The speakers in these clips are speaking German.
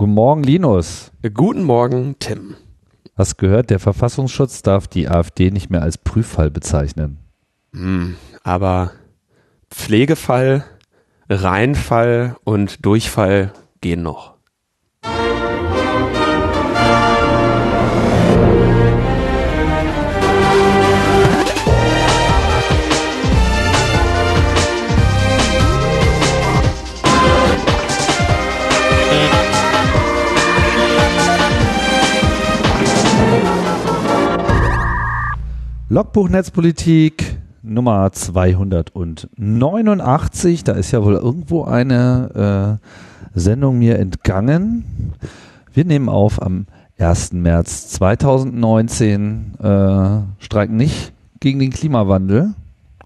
Guten Morgen, Linus. Guten Morgen, Tim. Hast gehört, der Verfassungsschutz darf die AfD nicht mehr als Prüffall bezeichnen. Hm, aber Pflegefall, Reinfall und Durchfall gehen noch. Logbuch Netzpolitik Nummer 289. Da ist ja wohl irgendwo eine äh, Sendung mir entgangen. Wir nehmen auf am 1. März 2019, äh, streiken nicht gegen den Klimawandel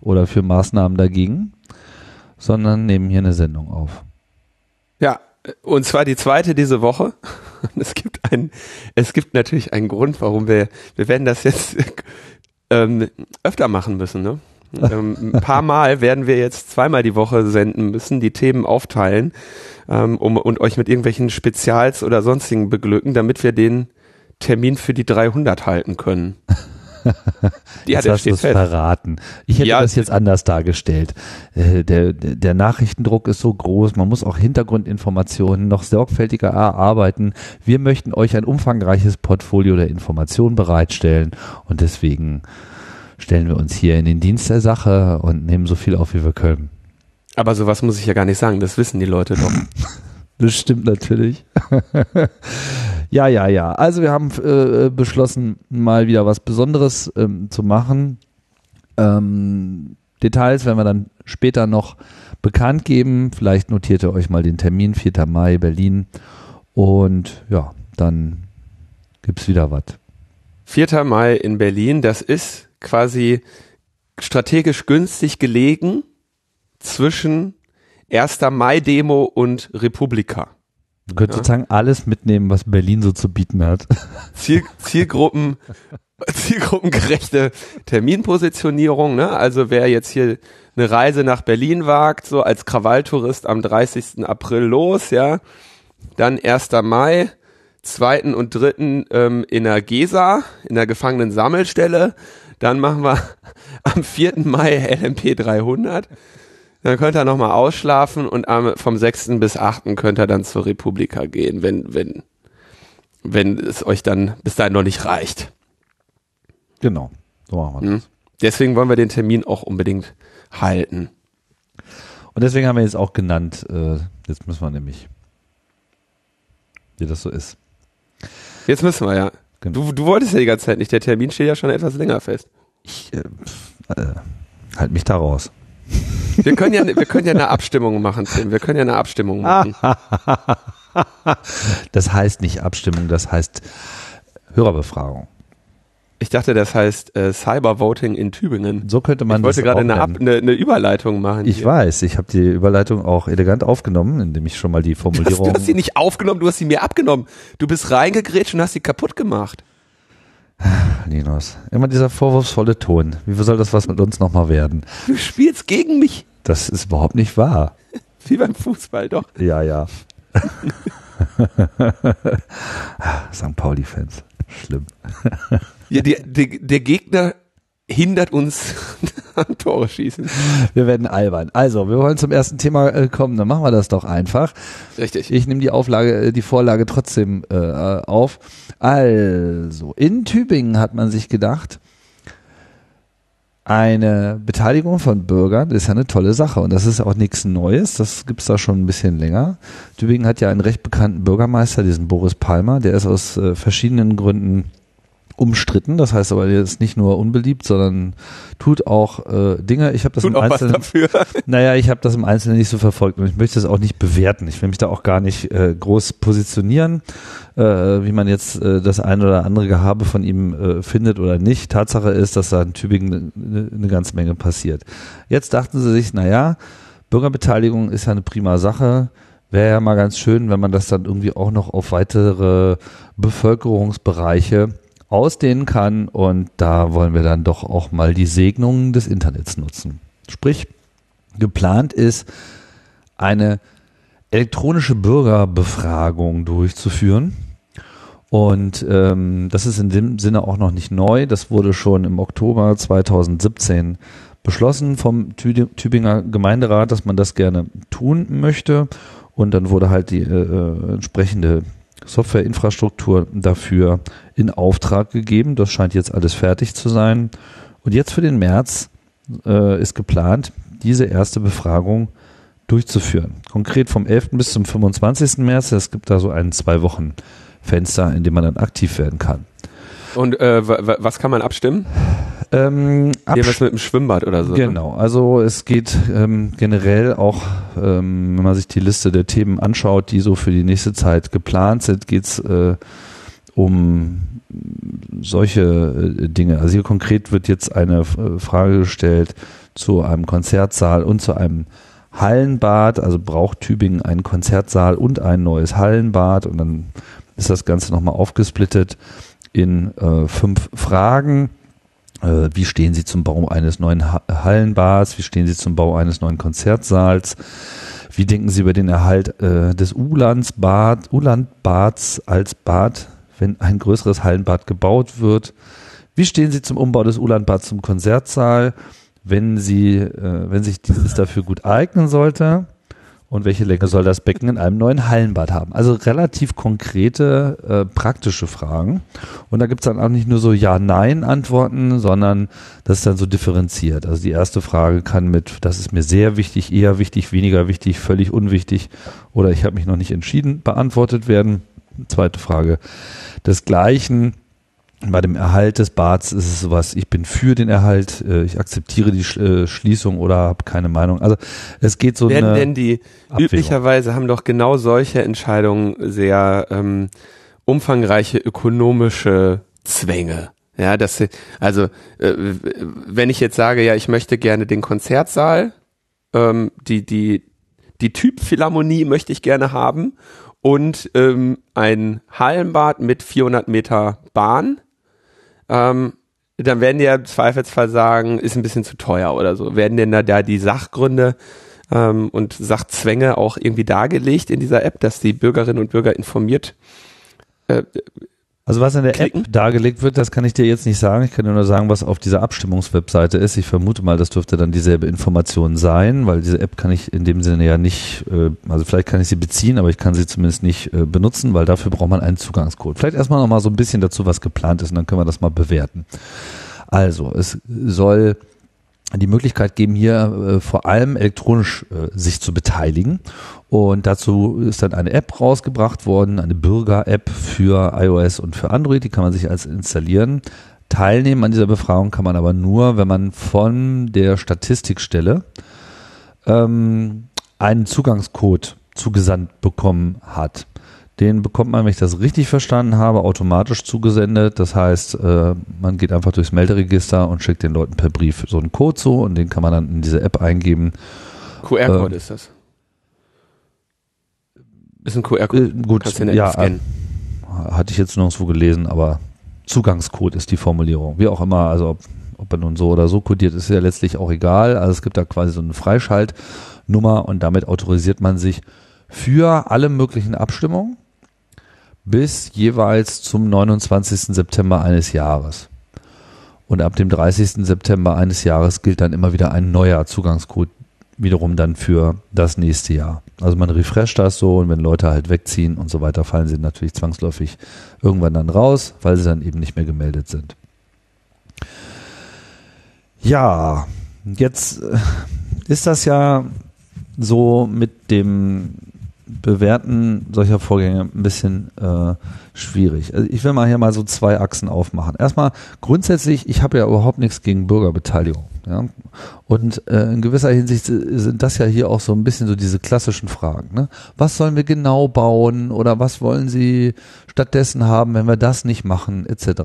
oder für Maßnahmen dagegen, sondern nehmen hier eine Sendung auf. Ja, und zwar die zweite diese Woche. Es gibt einen, es gibt natürlich einen Grund, warum wir, wir werden das jetzt ähm, öfter machen müssen. Ne? ähm, ein paar Mal werden wir jetzt zweimal die Woche senden müssen, die Themen aufteilen ähm, um, und euch mit irgendwelchen Spezials oder sonstigen beglücken, damit wir den Termin für die 300 halten können. Ja, jetzt hast du es verraten. Ich hätte ja, das jetzt anders dargestellt. Äh, der, der Nachrichtendruck ist so groß, man muss auch Hintergrundinformationen noch sorgfältiger erarbeiten. Wir möchten euch ein umfangreiches Portfolio der Informationen bereitstellen und deswegen stellen wir uns hier in den Dienst der Sache und nehmen so viel auf, wie wir können. Aber sowas muss ich ja gar nicht sagen, das wissen die Leute doch. Das stimmt natürlich. ja, ja, ja. Also wir haben äh, beschlossen, mal wieder was Besonderes ähm, zu machen. Ähm, Details werden wir dann später noch bekannt geben. Vielleicht notiert ihr euch mal den Termin, 4. Mai, Berlin. Und ja, dann gibt es wieder was. 4. Mai in Berlin, das ist quasi strategisch günstig gelegen zwischen 1. Mai-Demo und Republika. Du könntest ja. sozusagen alles mitnehmen, was Berlin so zu bieten hat. Ziel, Zielgruppen, zielgruppengerechte Terminpositionierung, ne? Also wer jetzt hier eine Reise nach Berlin wagt, so als Krawalltourist am 30. April los, ja, dann 1. Mai, 2. und 3. Ähm, in der Gesa, in der Gefangenen-Sammelstelle, dann machen wir am 4. Mai LMP 300. Dann könnt ihr nochmal ausschlafen und am, vom 6. bis 8. könnt ihr dann zur Republika gehen, wenn, wenn, wenn es euch dann bis dahin noch nicht reicht. Genau, so machen wir das. Hm? Deswegen wollen wir den Termin auch unbedingt halten. Und deswegen haben wir jetzt auch genannt, äh, jetzt müssen wir nämlich, wie das so ist. Jetzt müssen wir ja. Genau. Du, du wolltest ja die ganze Zeit nicht, der Termin steht ja schon etwas länger fest. Ich äh, äh, halt mich da raus. Wir können ja, wir können ja eine Abstimmung machen, Tim. Wir können ja eine Abstimmung machen. das heißt nicht Abstimmung, das heißt Hörerbefragung. Ich dachte, das heißt äh, Cybervoting in Tübingen. So könnte man ich wollte gerade eine, eine, eine, Überleitung machen. Ich hier. weiß, ich habe die Überleitung auch elegant aufgenommen, indem ich schon mal die Formulierung. Du hast, du hast sie nicht aufgenommen, du hast sie mir abgenommen. Du bist reingegrätscht und hast sie kaputt gemacht. Linus, immer dieser vorwurfsvolle Ton. Wie soll das was mit uns nochmal werden? Du spielst gegen mich. Das ist überhaupt nicht wahr. Wie beim Fußball, doch. Ja, ja. St. Pauli-Fans. Schlimm. ja, die, die, der Gegner hindert uns an Tore schießen. Wir werden albern. Also, wir wollen zum ersten Thema äh, kommen, dann machen wir das doch einfach. Richtig. Ich nehme die Auflage, äh, die Vorlage trotzdem äh, auf. Also, in Tübingen hat man sich gedacht, eine Beteiligung von Bürgern ist ja eine tolle Sache und das ist auch nichts Neues, das gibt's da schon ein bisschen länger. Tübingen hat ja einen recht bekannten Bürgermeister, diesen Boris Palmer, der ist aus äh, verschiedenen Gründen umstritten. Das heißt aber, er ist nicht nur unbeliebt, sondern tut auch äh, Dinge. Ich habe das tut im Einzelnen. Naja, ich habe das im Einzelnen nicht so verfolgt und ich möchte das auch nicht bewerten. Ich will mich da auch gar nicht äh, groß positionieren, äh, wie man jetzt äh, das eine oder andere Gehabe von ihm äh, findet oder nicht. Tatsache ist, dass da in Tübingen eine, eine ganze Menge passiert. Jetzt dachten sie sich, naja, Bürgerbeteiligung ist ja eine prima Sache wäre ja mal ganz schön, wenn man das dann irgendwie auch noch auf weitere Bevölkerungsbereiche ausdehnen kann und da wollen wir dann doch auch mal die Segnungen des Internets nutzen. Sprich, geplant ist eine elektronische Bürgerbefragung durchzuführen. Und ähm, das ist in dem Sinne auch noch nicht neu. Das wurde schon im Oktober 2017 beschlossen vom Tübinger Gemeinderat, dass man das gerne tun möchte. Und dann wurde halt die äh, äh, entsprechende Softwareinfrastruktur dafür in Auftrag gegeben. Das scheint jetzt alles fertig zu sein. Und jetzt für den März äh, ist geplant, diese erste Befragung durchzuführen. Konkret vom 11. bis zum 25. März. Es gibt da so ein zwei Wochen Fenster, in dem man dann aktiv werden kann. Und äh, was kann man abstimmen? Ähm, was mit dem Schwimmbad oder so. Ne? Genau, also es geht ähm, generell auch, ähm, wenn man sich die Liste der Themen anschaut, die so für die nächste Zeit geplant sind, geht es äh, um solche äh, Dinge. Also hier konkret wird jetzt eine äh, Frage gestellt zu einem Konzertsaal und zu einem Hallenbad. Also braucht Tübingen einen Konzertsaal und ein neues Hallenbad und dann ist das Ganze nochmal aufgesplittet in äh, fünf Fragen. Äh, wie stehen Sie zum Bau eines neuen ha Hallenbads? Wie stehen Sie zum Bau eines neuen Konzertsaals? Wie denken Sie über den Erhalt äh, des Ulandsbad, Ulandbads als Bad, wenn ein größeres Hallenbad gebaut wird? Wie stehen Sie zum Umbau des Ulandbads zum Konzertsaal, wenn Sie, äh, wenn sich dieses dafür gut eignen sollte? Und welche Länge soll das Becken in einem neuen Hallenbad haben? Also relativ konkrete, äh, praktische Fragen. Und da gibt's dann auch nicht nur so Ja-Nein-Antworten, sondern das ist dann so differenziert. Also die erste Frage kann mit, das ist mir sehr wichtig, eher wichtig, weniger wichtig, völlig unwichtig oder ich habe mich noch nicht entschieden, beantwortet werden. Zweite Frage desgleichen bei dem Erhalt des Bads ist es sowas, ich bin für den Erhalt, äh, ich akzeptiere die äh, Schließung oder habe keine Meinung. Also es geht so Werden denn die, Abwägung. üblicherweise haben doch genau solche Entscheidungen sehr ähm, umfangreiche ökonomische Zwänge. Ja, das, also äh, wenn ich jetzt sage, ja, ich möchte gerne den Konzertsaal, ähm, die, die, die Typphilharmonie möchte ich gerne haben und ähm, ein Hallenbad mit 400 Meter Bahn, ähm, dann werden die ja im Zweifelsfall sagen, ist ein bisschen zu teuer oder so. Werden denn da, da die Sachgründe ähm, und Sachzwänge auch irgendwie dargelegt in dieser App, dass die Bürgerinnen und Bürger informiert äh, also was in der klicken. App dargelegt wird, das kann ich dir jetzt nicht sagen. Ich kann dir nur sagen, was auf dieser Abstimmungswebseite ist. Ich vermute mal, das dürfte dann dieselbe Information sein, weil diese App kann ich in dem Sinne ja nicht, äh, also vielleicht kann ich sie beziehen, aber ich kann sie zumindest nicht äh, benutzen, weil dafür braucht man einen Zugangscode. Vielleicht erstmal noch mal so ein bisschen dazu, was geplant ist und dann können wir das mal bewerten. Also, es soll die Möglichkeit geben, hier äh, vor allem elektronisch äh, sich zu beteiligen. Und dazu ist dann eine App rausgebracht worden, eine Bürger-App für iOS und für Android. Die kann man sich als installieren. Teilnehmen an dieser Befragung kann man aber nur, wenn man von der Statistikstelle ähm, einen Zugangscode zugesandt bekommen hat. Den bekommt man, wenn ich das richtig verstanden habe, automatisch zugesendet. Das heißt, äh, man geht einfach durchs Melderegister und schickt den Leuten per Brief so einen Code zu und den kann man dann in diese App eingeben. QR-Code äh, ist das. Ist ein QR-Code. Äh, gut, Kannst du ja, scannen. hatte ich jetzt nirgendwo gelesen, aber Zugangscode ist die Formulierung. Wie auch immer, also ob, ob er nun so oder so kodiert, ist ja letztlich auch egal. Also es gibt da quasi so eine Freischaltnummer und damit autorisiert man sich für alle möglichen Abstimmungen bis jeweils zum 29. September eines Jahres. Und ab dem 30. September eines Jahres gilt dann immer wieder ein neuer Zugangscode wiederum dann für das nächste Jahr. Also man refresht das so und wenn Leute halt wegziehen und so weiter, fallen sie natürlich zwangsläufig irgendwann dann raus, weil sie dann eben nicht mehr gemeldet sind. Ja, jetzt äh, ist das ja so mit dem Bewerten solcher Vorgänge ein bisschen äh, schwierig. Also ich will mal hier mal so zwei Achsen aufmachen. Erstmal grundsätzlich, ich habe ja überhaupt nichts gegen Bürgerbeteiligung. Ja? Und äh, in gewisser Hinsicht sind das ja hier auch so ein bisschen so diese klassischen Fragen. Ne? Was sollen wir genau bauen oder was wollen Sie stattdessen haben, wenn wir das nicht machen, etc.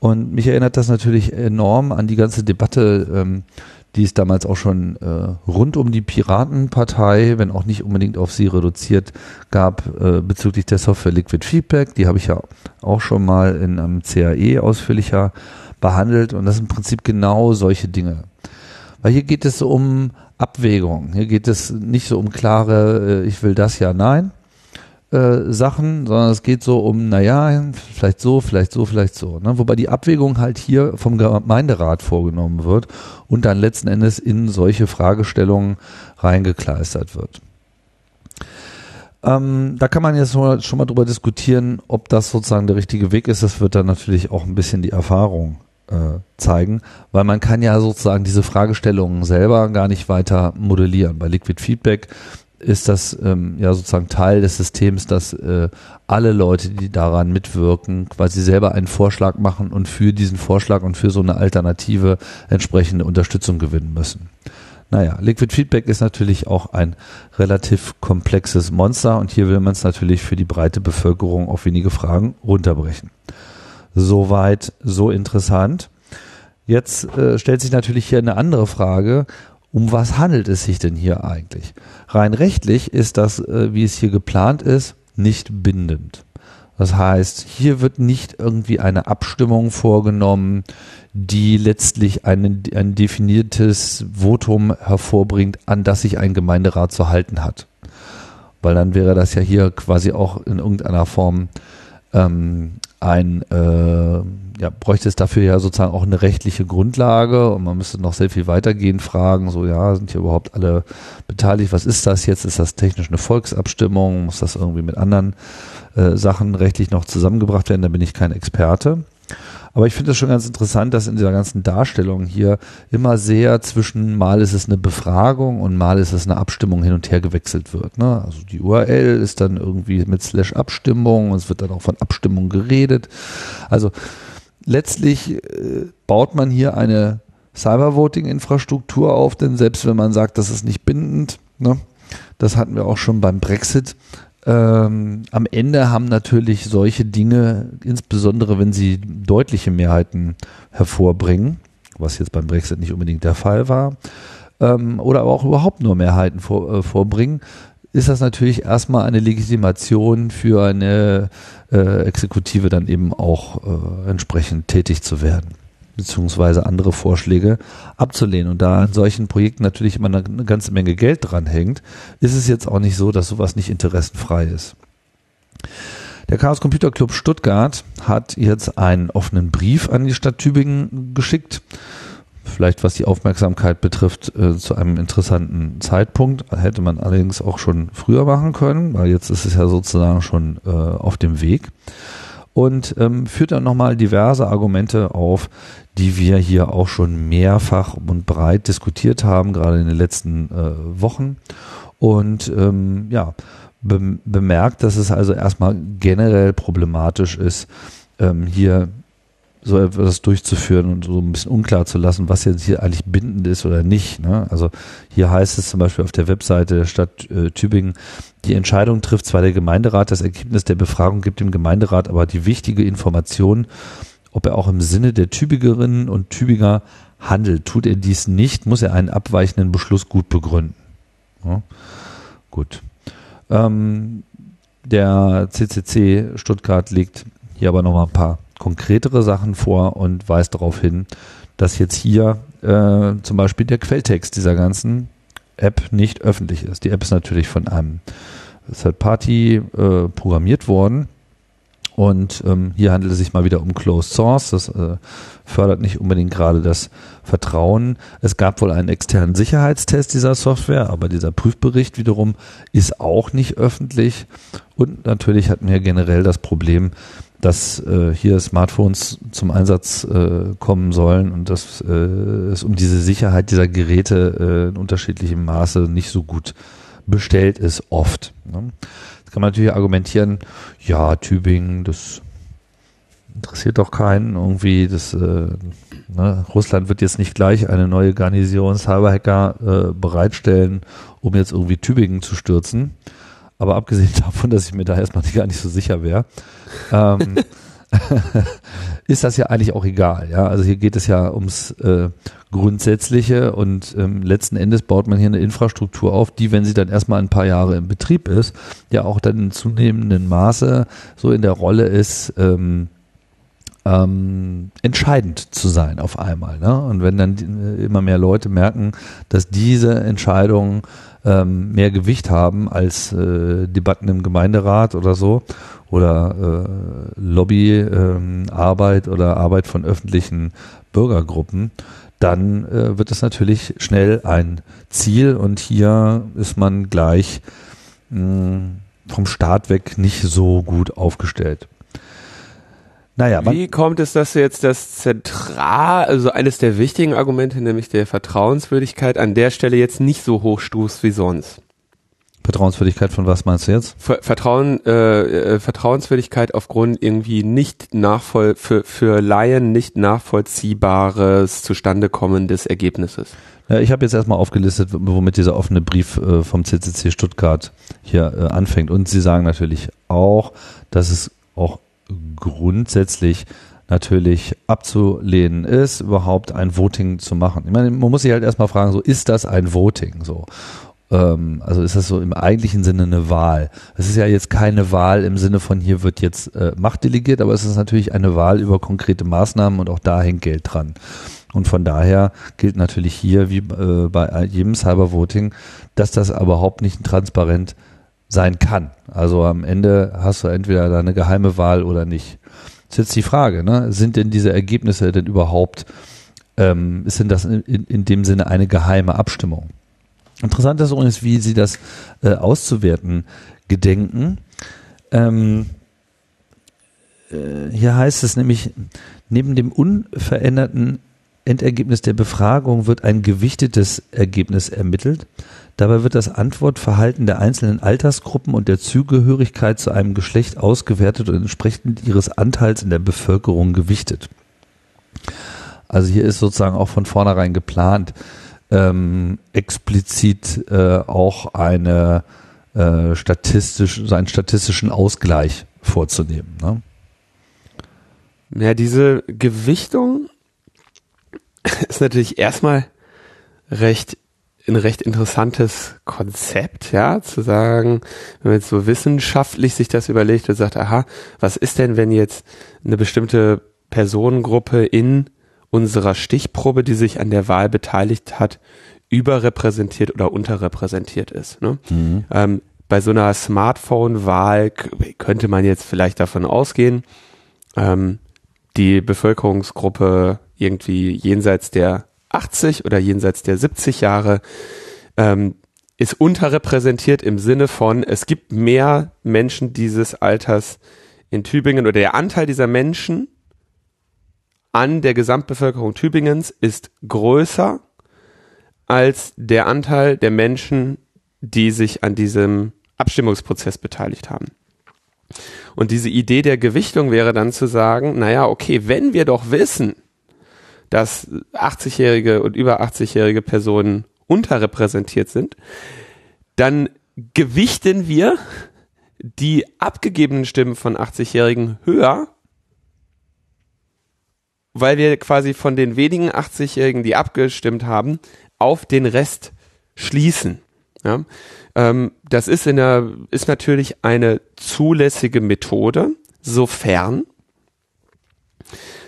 Und mich erinnert das natürlich enorm an die ganze Debatte, ähm, die es damals auch schon äh, rund um die Piratenpartei, wenn auch nicht unbedingt auf sie reduziert, gab äh, bezüglich der Software Liquid Feedback. Die habe ich ja auch schon mal in einem CAE ausführlicher behandelt und das sind im Prinzip genau solche Dinge. Weil hier geht es um Abwägung. Hier geht es nicht so um klare, äh, ich will das ja, nein, äh, Sachen, sondern es geht so um, naja, vielleicht so, vielleicht so, vielleicht so. Ne? Wobei die Abwägung halt hier vom Gemeinderat vorgenommen wird und dann letzten Endes in solche Fragestellungen reingekleistert wird. Ähm, da kann man jetzt schon mal drüber diskutieren, ob das sozusagen der richtige Weg ist. Das wird dann natürlich auch ein bisschen die Erfahrung äh, zeigen, weil man kann ja sozusagen diese Fragestellungen selber gar nicht weiter modellieren. Bei Liquid Feedback ist das ähm, ja sozusagen Teil des Systems, dass äh, alle Leute, die daran mitwirken, quasi selber einen Vorschlag machen und für diesen Vorschlag und für so eine Alternative entsprechende Unterstützung gewinnen müssen. Naja, Liquid Feedback ist natürlich auch ein relativ komplexes Monster und hier will man es natürlich für die breite Bevölkerung auf wenige Fragen runterbrechen. Soweit, so interessant. Jetzt äh, stellt sich natürlich hier eine andere Frage. Um was handelt es sich denn hier eigentlich? Rein rechtlich ist das, äh, wie es hier geplant ist, nicht bindend. Das heißt, hier wird nicht irgendwie eine Abstimmung vorgenommen, die letztlich ein, ein definiertes Votum hervorbringt, an das sich ein Gemeinderat zu halten hat. Weil dann wäre das ja hier quasi auch in irgendeiner Form ähm, ein, äh, ja, bräuchte es dafür ja sozusagen auch eine rechtliche Grundlage und man müsste noch sehr viel weitergehend fragen, so ja, sind hier überhaupt alle beteiligt, was ist das jetzt? Ist das technisch eine Volksabstimmung? Muss das irgendwie mit anderen äh, Sachen rechtlich noch zusammengebracht werden? Da bin ich kein Experte. Aber ich finde es schon ganz interessant, dass in dieser ganzen Darstellung hier immer sehr zwischen mal ist es eine Befragung und mal ist es eine Abstimmung hin und her gewechselt wird. Ne? Also die URL ist dann irgendwie mit Slash Abstimmung es wird dann auch von Abstimmung geredet. Also letztlich äh, baut man hier eine Cybervoting-Infrastruktur auf, denn selbst wenn man sagt, das ist nicht bindend, ne, das hatten wir auch schon beim Brexit, ähm, am Ende haben natürlich solche Dinge, insbesondere wenn sie deutliche Mehrheiten hervorbringen, was jetzt beim Brexit nicht unbedingt der Fall war, ähm, oder aber auch überhaupt nur Mehrheiten vor, äh, vorbringen, ist das natürlich erstmal eine Legitimation für eine äh, Exekutive dann eben auch äh, entsprechend tätig zu werden beziehungsweise andere Vorschläge abzulehnen. Und da in solchen Projekten natürlich immer eine, eine ganze Menge Geld dranhängt, ist es jetzt auch nicht so, dass sowas nicht interessenfrei ist. Der Chaos Computer Club Stuttgart hat jetzt einen offenen Brief an die Stadt Tübingen geschickt. Vielleicht was die Aufmerksamkeit betrifft, äh, zu einem interessanten Zeitpunkt. Hätte man allerdings auch schon früher machen können, weil jetzt ist es ja sozusagen schon äh, auf dem Weg und ähm, führt dann nochmal diverse Argumente auf, die wir hier auch schon mehrfach und breit diskutiert haben, gerade in den letzten äh, Wochen. Und ähm, ja, be bemerkt, dass es also erstmal generell problematisch ist, ähm, hier so etwas durchzuführen und so ein bisschen unklar zu lassen, was jetzt hier eigentlich bindend ist oder nicht. Ne? Also hier heißt es zum Beispiel auf der Webseite der Stadt äh, Tübingen, die Entscheidung trifft zwar der Gemeinderat, das Ergebnis der Befragung gibt dem Gemeinderat aber die wichtige Information, ob er auch im Sinne der Tübingerinnen und Tübinger handelt. Tut er dies nicht, muss er einen abweichenden Beschluss gut begründen. Ja, gut. Ähm, der CCC Stuttgart legt hier aber nochmal ein paar konkretere Sachen vor und weist darauf hin, dass jetzt hier äh, zum Beispiel der Quelltext dieser ganzen App nicht öffentlich ist. Die App ist natürlich von einem Third Party äh, programmiert worden und ähm, hier handelt es sich mal wieder um Closed Source. Das äh, fördert nicht unbedingt gerade das Vertrauen. Es gab wohl einen externen Sicherheitstest dieser Software, aber dieser Prüfbericht wiederum ist auch nicht öffentlich. Und natürlich hatten wir generell das Problem, dass äh, hier Smartphones zum Einsatz äh, kommen sollen und dass äh, es um diese Sicherheit dieser Geräte äh, in unterschiedlichem Maße nicht so gut bestellt ist, oft. Ne? Kann man natürlich argumentieren, ja, Tübingen, das interessiert doch keinen irgendwie. Das, äh, ne, Russland wird jetzt nicht gleich eine neue Garnison Cyberhacker äh, bereitstellen, um jetzt irgendwie Tübingen zu stürzen. Aber abgesehen davon, dass ich mir da erstmal gar nicht so sicher wäre, ähm, ist das ja eigentlich auch egal. Ja, also hier geht es ja ums äh, Grundsätzliche und ähm, letzten Endes baut man hier eine Infrastruktur auf, die, wenn sie dann erstmal ein paar Jahre im Betrieb ist, ja auch dann in zunehmendem Maße so in der Rolle ist, ähm, ähm, entscheidend zu sein auf einmal. Ne? Und wenn dann äh, immer mehr Leute merken, dass diese Entscheidungen ähm, mehr Gewicht haben als äh, Debatten im Gemeinderat oder so oder äh, Lobbyarbeit ähm, oder Arbeit von öffentlichen Bürgergruppen, dann äh, wird es natürlich schnell ein Ziel und hier ist man gleich mh, vom Start weg nicht so gut aufgestellt. Naja, Wie kommt es, dass jetzt das zentral, also eines der wichtigen Argumente, nämlich der Vertrauenswürdigkeit, an der Stelle jetzt nicht so hoch stufst wie sonst? Vertrauenswürdigkeit von was meinst du jetzt? Vertrauen, äh, äh, Vertrauenswürdigkeit aufgrund irgendwie nicht nachvoll für für Laien nicht nachvollziehbares Zustandekommen des Ergebnisses. Ja, ich habe jetzt erstmal aufgelistet, womit dieser offene Brief äh, vom CCC Stuttgart hier äh, anfängt. Und Sie sagen natürlich auch, dass es auch grundsätzlich natürlich abzulehnen ist, überhaupt ein Voting zu machen. Ich meine, man muss sich halt erstmal fragen, so ist das ein Voting so? Ähm, also ist das so im eigentlichen Sinne eine Wahl? Es ist ja jetzt keine Wahl im Sinne von hier wird jetzt äh, Macht delegiert, aber es ist natürlich eine Wahl über konkrete Maßnahmen und auch da hängt Geld dran. Und von daher gilt natürlich hier wie äh, bei jedem Cybervoting, dass das überhaupt nicht transparent sein kann. Also am Ende hast du entweder da eine geheime Wahl oder nicht. Das ist jetzt die Frage, ne? sind denn diese Ergebnisse denn überhaupt, ähm, ist denn das in, in dem Sinne eine geheime Abstimmung? Interessant ist übrigens, wie sie das äh, auszuwerten gedenken. Ähm, äh, hier heißt es nämlich, neben dem unveränderten Endergebnis der Befragung wird ein gewichtetes Ergebnis ermittelt. Dabei wird das Antwortverhalten der einzelnen Altersgruppen und der Zugehörigkeit zu einem Geschlecht ausgewertet und entsprechend ihres Anteils in der Bevölkerung gewichtet. Also hier ist sozusagen auch von vornherein geplant, ähm, explizit äh, auch eine äh, statistisch, so einen statistischen Ausgleich vorzunehmen. Ne? Ja, diese Gewichtung ist natürlich erstmal recht ein recht interessantes Konzept, ja, zu sagen, wenn man jetzt so wissenschaftlich sich das überlegt und sagt, aha, was ist denn, wenn jetzt eine bestimmte Personengruppe in unserer Stichprobe, die sich an der Wahl beteiligt hat, überrepräsentiert oder unterrepräsentiert ist. Ne? Mhm. Ähm, bei so einer Smartphone-Wahl könnte man jetzt vielleicht davon ausgehen, ähm, die Bevölkerungsgruppe irgendwie jenseits der 80 oder jenseits der 70 Jahre ähm, ist unterrepräsentiert im Sinne von, es gibt mehr Menschen dieses Alters in Tübingen oder der Anteil dieser Menschen an der Gesamtbevölkerung Tübingens ist größer als der Anteil der Menschen, die sich an diesem Abstimmungsprozess beteiligt haben. Und diese Idee der Gewichtung wäre dann zu sagen, naja, okay, wenn wir doch wissen, dass 80-jährige und über 80-jährige Personen unterrepräsentiert sind, dann gewichten wir die abgegebenen Stimmen von 80-Jährigen höher, weil wir quasi von den wenigen 80-Jährigen, die abgestimmt haben, auf den Rest schließen. Ja? Ähm, das ist in der, ist natürlich eine zulässige Methode, sofern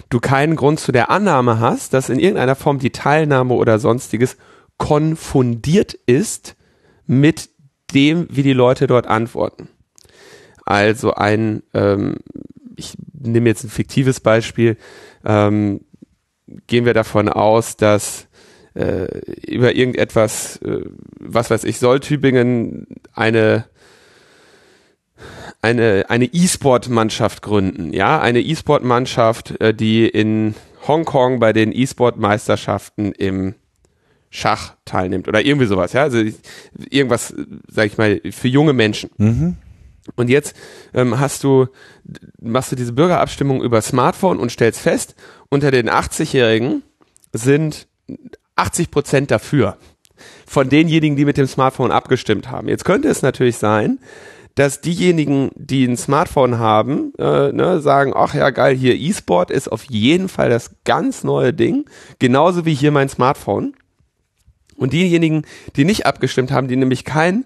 du keinen Grund zu der Annahme hast, dass in irgendeiner Form die Teilnahme oder sonstiges konfundiert ist mit dem, wie die Leute dort antworten. Also ein, ähm, ich nehme jetzt ein fiktives Beispiel, ähm, gehen wir davon aus, dass äh, über irgendetwas, äh, was weiß ich, soll Tübingen eine eine eine E-Sport-Mannschaft gründen, ja, eine E-Sport-Mannschaft, äh, die in Hongkong bei den E-Sport-Meisterschaften im Schach teilnimmt oder irgendwie sowas, ja, also irgendwas, sag ich mal, für junge Menschen. Mhm. Und jetzt ähm, hast du, machst du diese Bürgerabstimmung über Smartphone und stellst fest, unter den 80-Jährigen sind 80 Prozent dafür. Von denjenigen, die mit dem Smartphone abgestimmt haben. Jetzt könnte es natürlich sein, dass diejenigen, die ein Smartphone haben, äh, ne, sagen, ach ja, geil, hier E-Sport ist auf jeden Fall das ganz neue Ding, genauso wie hier mein Smartphone. Und diejenigen, die nicht abgestimmt haben, die nämlich kein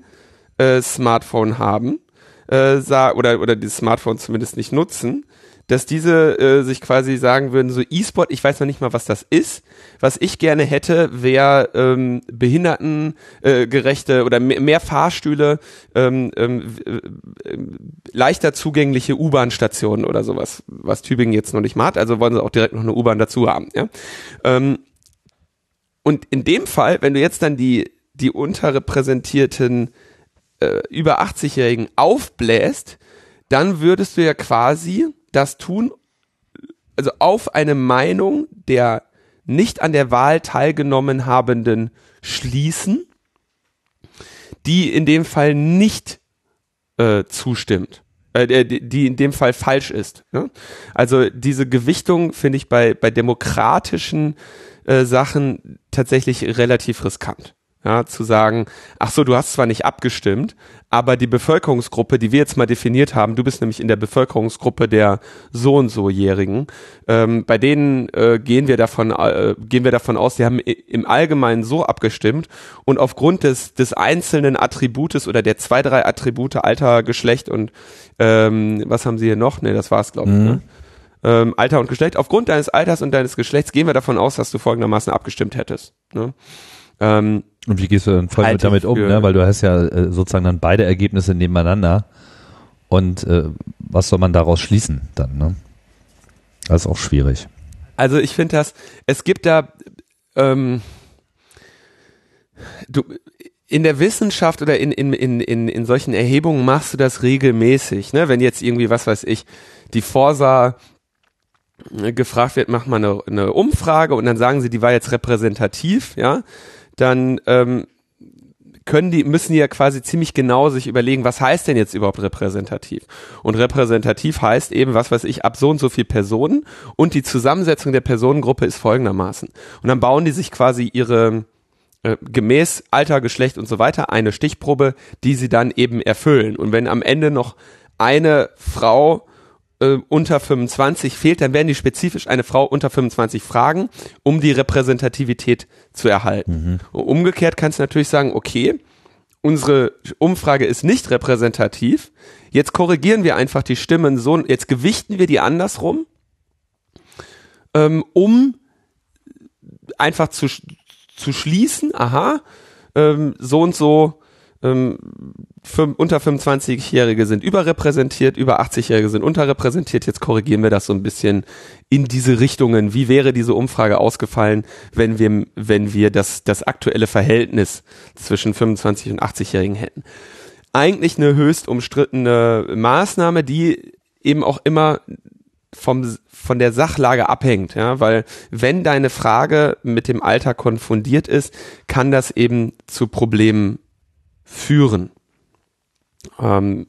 äh, Smartphone haben, äh, oder, oder das Smartphone zumindest nicht nutzen, dass diese äh, sich quasi sagen würden, so E-Sport, ich weiß noch nicht mal, was das ist. Was ich gerne hätte, wäre ähm, behindertengerechte äh, oder mehr, Fahrstühle, ähm, ähm, äh, leichter zugängliche U-Bahn-Stationen oder sowas, was Tübingen jetzt noch nicht mal hat. Also wollen sie auch direkt noch eine U-Bahn dazu haben. Ja? Ähm, und in dem Fall, wenn du jetzt dann die, die unterrepräsentierten äh, über 80-Jährigen aufbläst, dann würdest du ja quasi das tun, also auf eine Meinung der nicht an der Wahl teilgenommen habenden schließen, die in dem Fall nicht äh, zustimmt, äh, die in dem Fall falsch ist. Ne? Also diese Gewichtung finde ich bei, bei demokratischen äh, Sachen tatsächlich relativ riskant. Ja, zu sagen, ach so, du hast zwar nicht abgestimmt, aber die Bevölkerungsgruppe, die wir jetzt mal definiert haben, du bist nämlich in der Bevölkerungsgruppe der so und so Jährigen, ähm, bei denen äh, gehen wir davon äh, gehen wir davon aus, die haben im Allgemeinen so abgestimmt und aufgrund des des einzelnen Attributes oder der zwei drei Attribute Alter, Geschlecht und ähm, was haben sie hier noch? Ne, das war's glaube ich. Ne? Mhm. Ne? Ähm, Alter und Geschlecht. Aufgrund deines Alters und deines Geschlechts gehen wir davon aus, dass du folgendermaßen abgestimmt hättest. Ne? Ähm, und wie gehst du dann voll halt damit um, ne? Weil du hast ja äh, sozusagen dann beide Ergebnisse nebeneinander. Und äh, was soll man daraus schließen dann, ne? Das ist auch schwierig. Also ich finde das, es gibt da ähm, du in der Wissenschaft oder in, in, in, in, in solchen Erhebungen machst du das regelmäßig, ne? Wenn jetzt irgendwie, was weiß ich, die Forsa äh, gefragt wird, macht man eine, eine Umfrage und dann sagen sie, die war jetzt repräsentativ, ja dann ähm, können die, müssen die ja quasi ziemlich genau sich überlegen, was heißt denn jetzt überhaupt repräsentativ? Und repräsentativ heißt eben, was weiß ich, ab so und so viel Personen und die Zusammensetzung der Personengruppe ist folgendermaßen. Und dann bauen die sich quasi ihre, äh, gemäß Alter, Geschlecht und so weiter eine Stichprobe, die sie dann eben erfüllen. Und wenn am Ende noch eine Frau äh, unter 25 fehlt, dann werden die spezifisch eine Frau unter 25 fragen, um die Repräsentativität zu erhalten. Mhm. Umgekehrt kannst du natürlich sagen, okay, unsere Umfrage ist nicht repräsentativ, jetzt korrigieren wir einfach die Stimmen so, jetzt gewichten wir die andersrum, ähm, um einfach zu, zu schließen, aha, ähm, so und so ähm, unter 25-Jährige sind überrepräsentiert, über 80-Jährige sind unterrepräsentiert. Jetzt korrigieren wir das so ein bisschen in diese Richtungen. Wie wäre diese Umfrage ausgefallen, wenn wir, wenn wir das, das aktuelle Verhältnis zwischen 25 und 80-Jährigen hätten? Eigentlich eine höchst umstrittene Maßnahme, die eben auch immer vom, von der Sachlage abhängt, ja, weil wenn deine Frage mit dem Alter konfundiert ist, kann das eben zu Problemen führen. Ähm,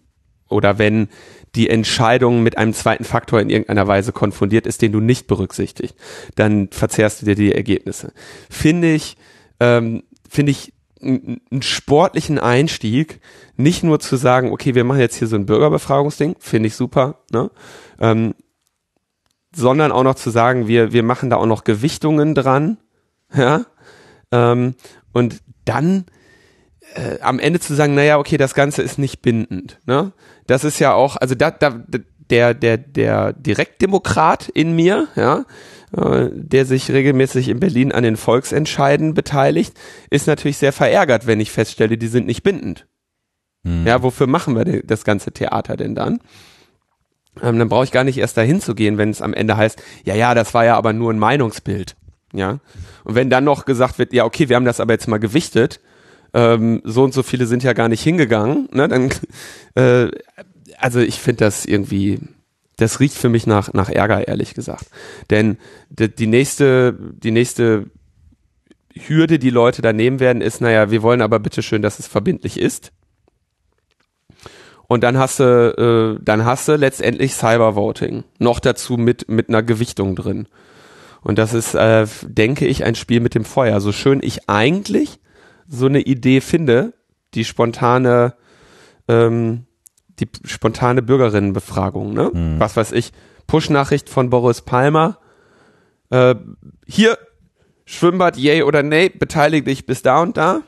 oder wenn die Entscheidung mit einem zweiten Faktor in irgendeiner Weise konfundiert ist, den du nicht berücksichtigt, dann verzerrst du dir die Ergebnisse. Finde ich, ähm, finde ich einen sportlichen Einstieg, nicht nur zu sagen, okay, wir machen jetzt hier so ein Bürgerbefragungsding, finde ich super, ne? Ähm, sondern auch noch zu sagen, wir, wir machen da auch noch Gewichtungen dran, ja, ähm, und dann äh, am Ende zu sagen, naja, okay, das Ganze ist nicht bindend. Ne? Das ist ja auch, also da, da, der, der, der Direktdemokrat in mir, ja, äh, der sich regelmäßig in Berlin an den Volksentscheiden beteiligt, ist natürlich sehr verärgert, wenn ich feststelle, die sind nicht bindend. Hm. Ja, wofür machen wir das ganze Theater denn dann? Ähm, dann brauche ich gar nicht erst dahin zu gehen, wenn es am Ende heißt, ja, ja, das war ja aber nur ein Meinungsbild. Ja. Und wenn dann noch gesagt wird, ja, okay, wir haben das aber jetzt mal gewichtet, ähm, so und so viele sind ja gar nicht hingegangen, ne, dann, äh, also ich finde das irgendwie, das riecht für mich nach, nach Ärger, ehrlich gesagt. Denn die, nächste, die nächste Hürde, die Leute da nehmen werden, ist, naja, wir wollen aber bitteschön, dass es verbindlich ist. Und dann hast du, äh, dann hast du letztendlich Cybervoting. Noch dazu mit, mit einer Gewichtung drin. Und das ist, äh, denke ich, ein Spiel mit dem Feuer. So schön ich eigentlich so eine Idee finde, die spontane, ähm, die spontane Bürgerinnenbefragung, ne? Mhm. Was weiß ich, Push-Nachricht von Boris Palmer, äh, hier, Schwimmbad, yay oder nay, beteilige dich bis da und da,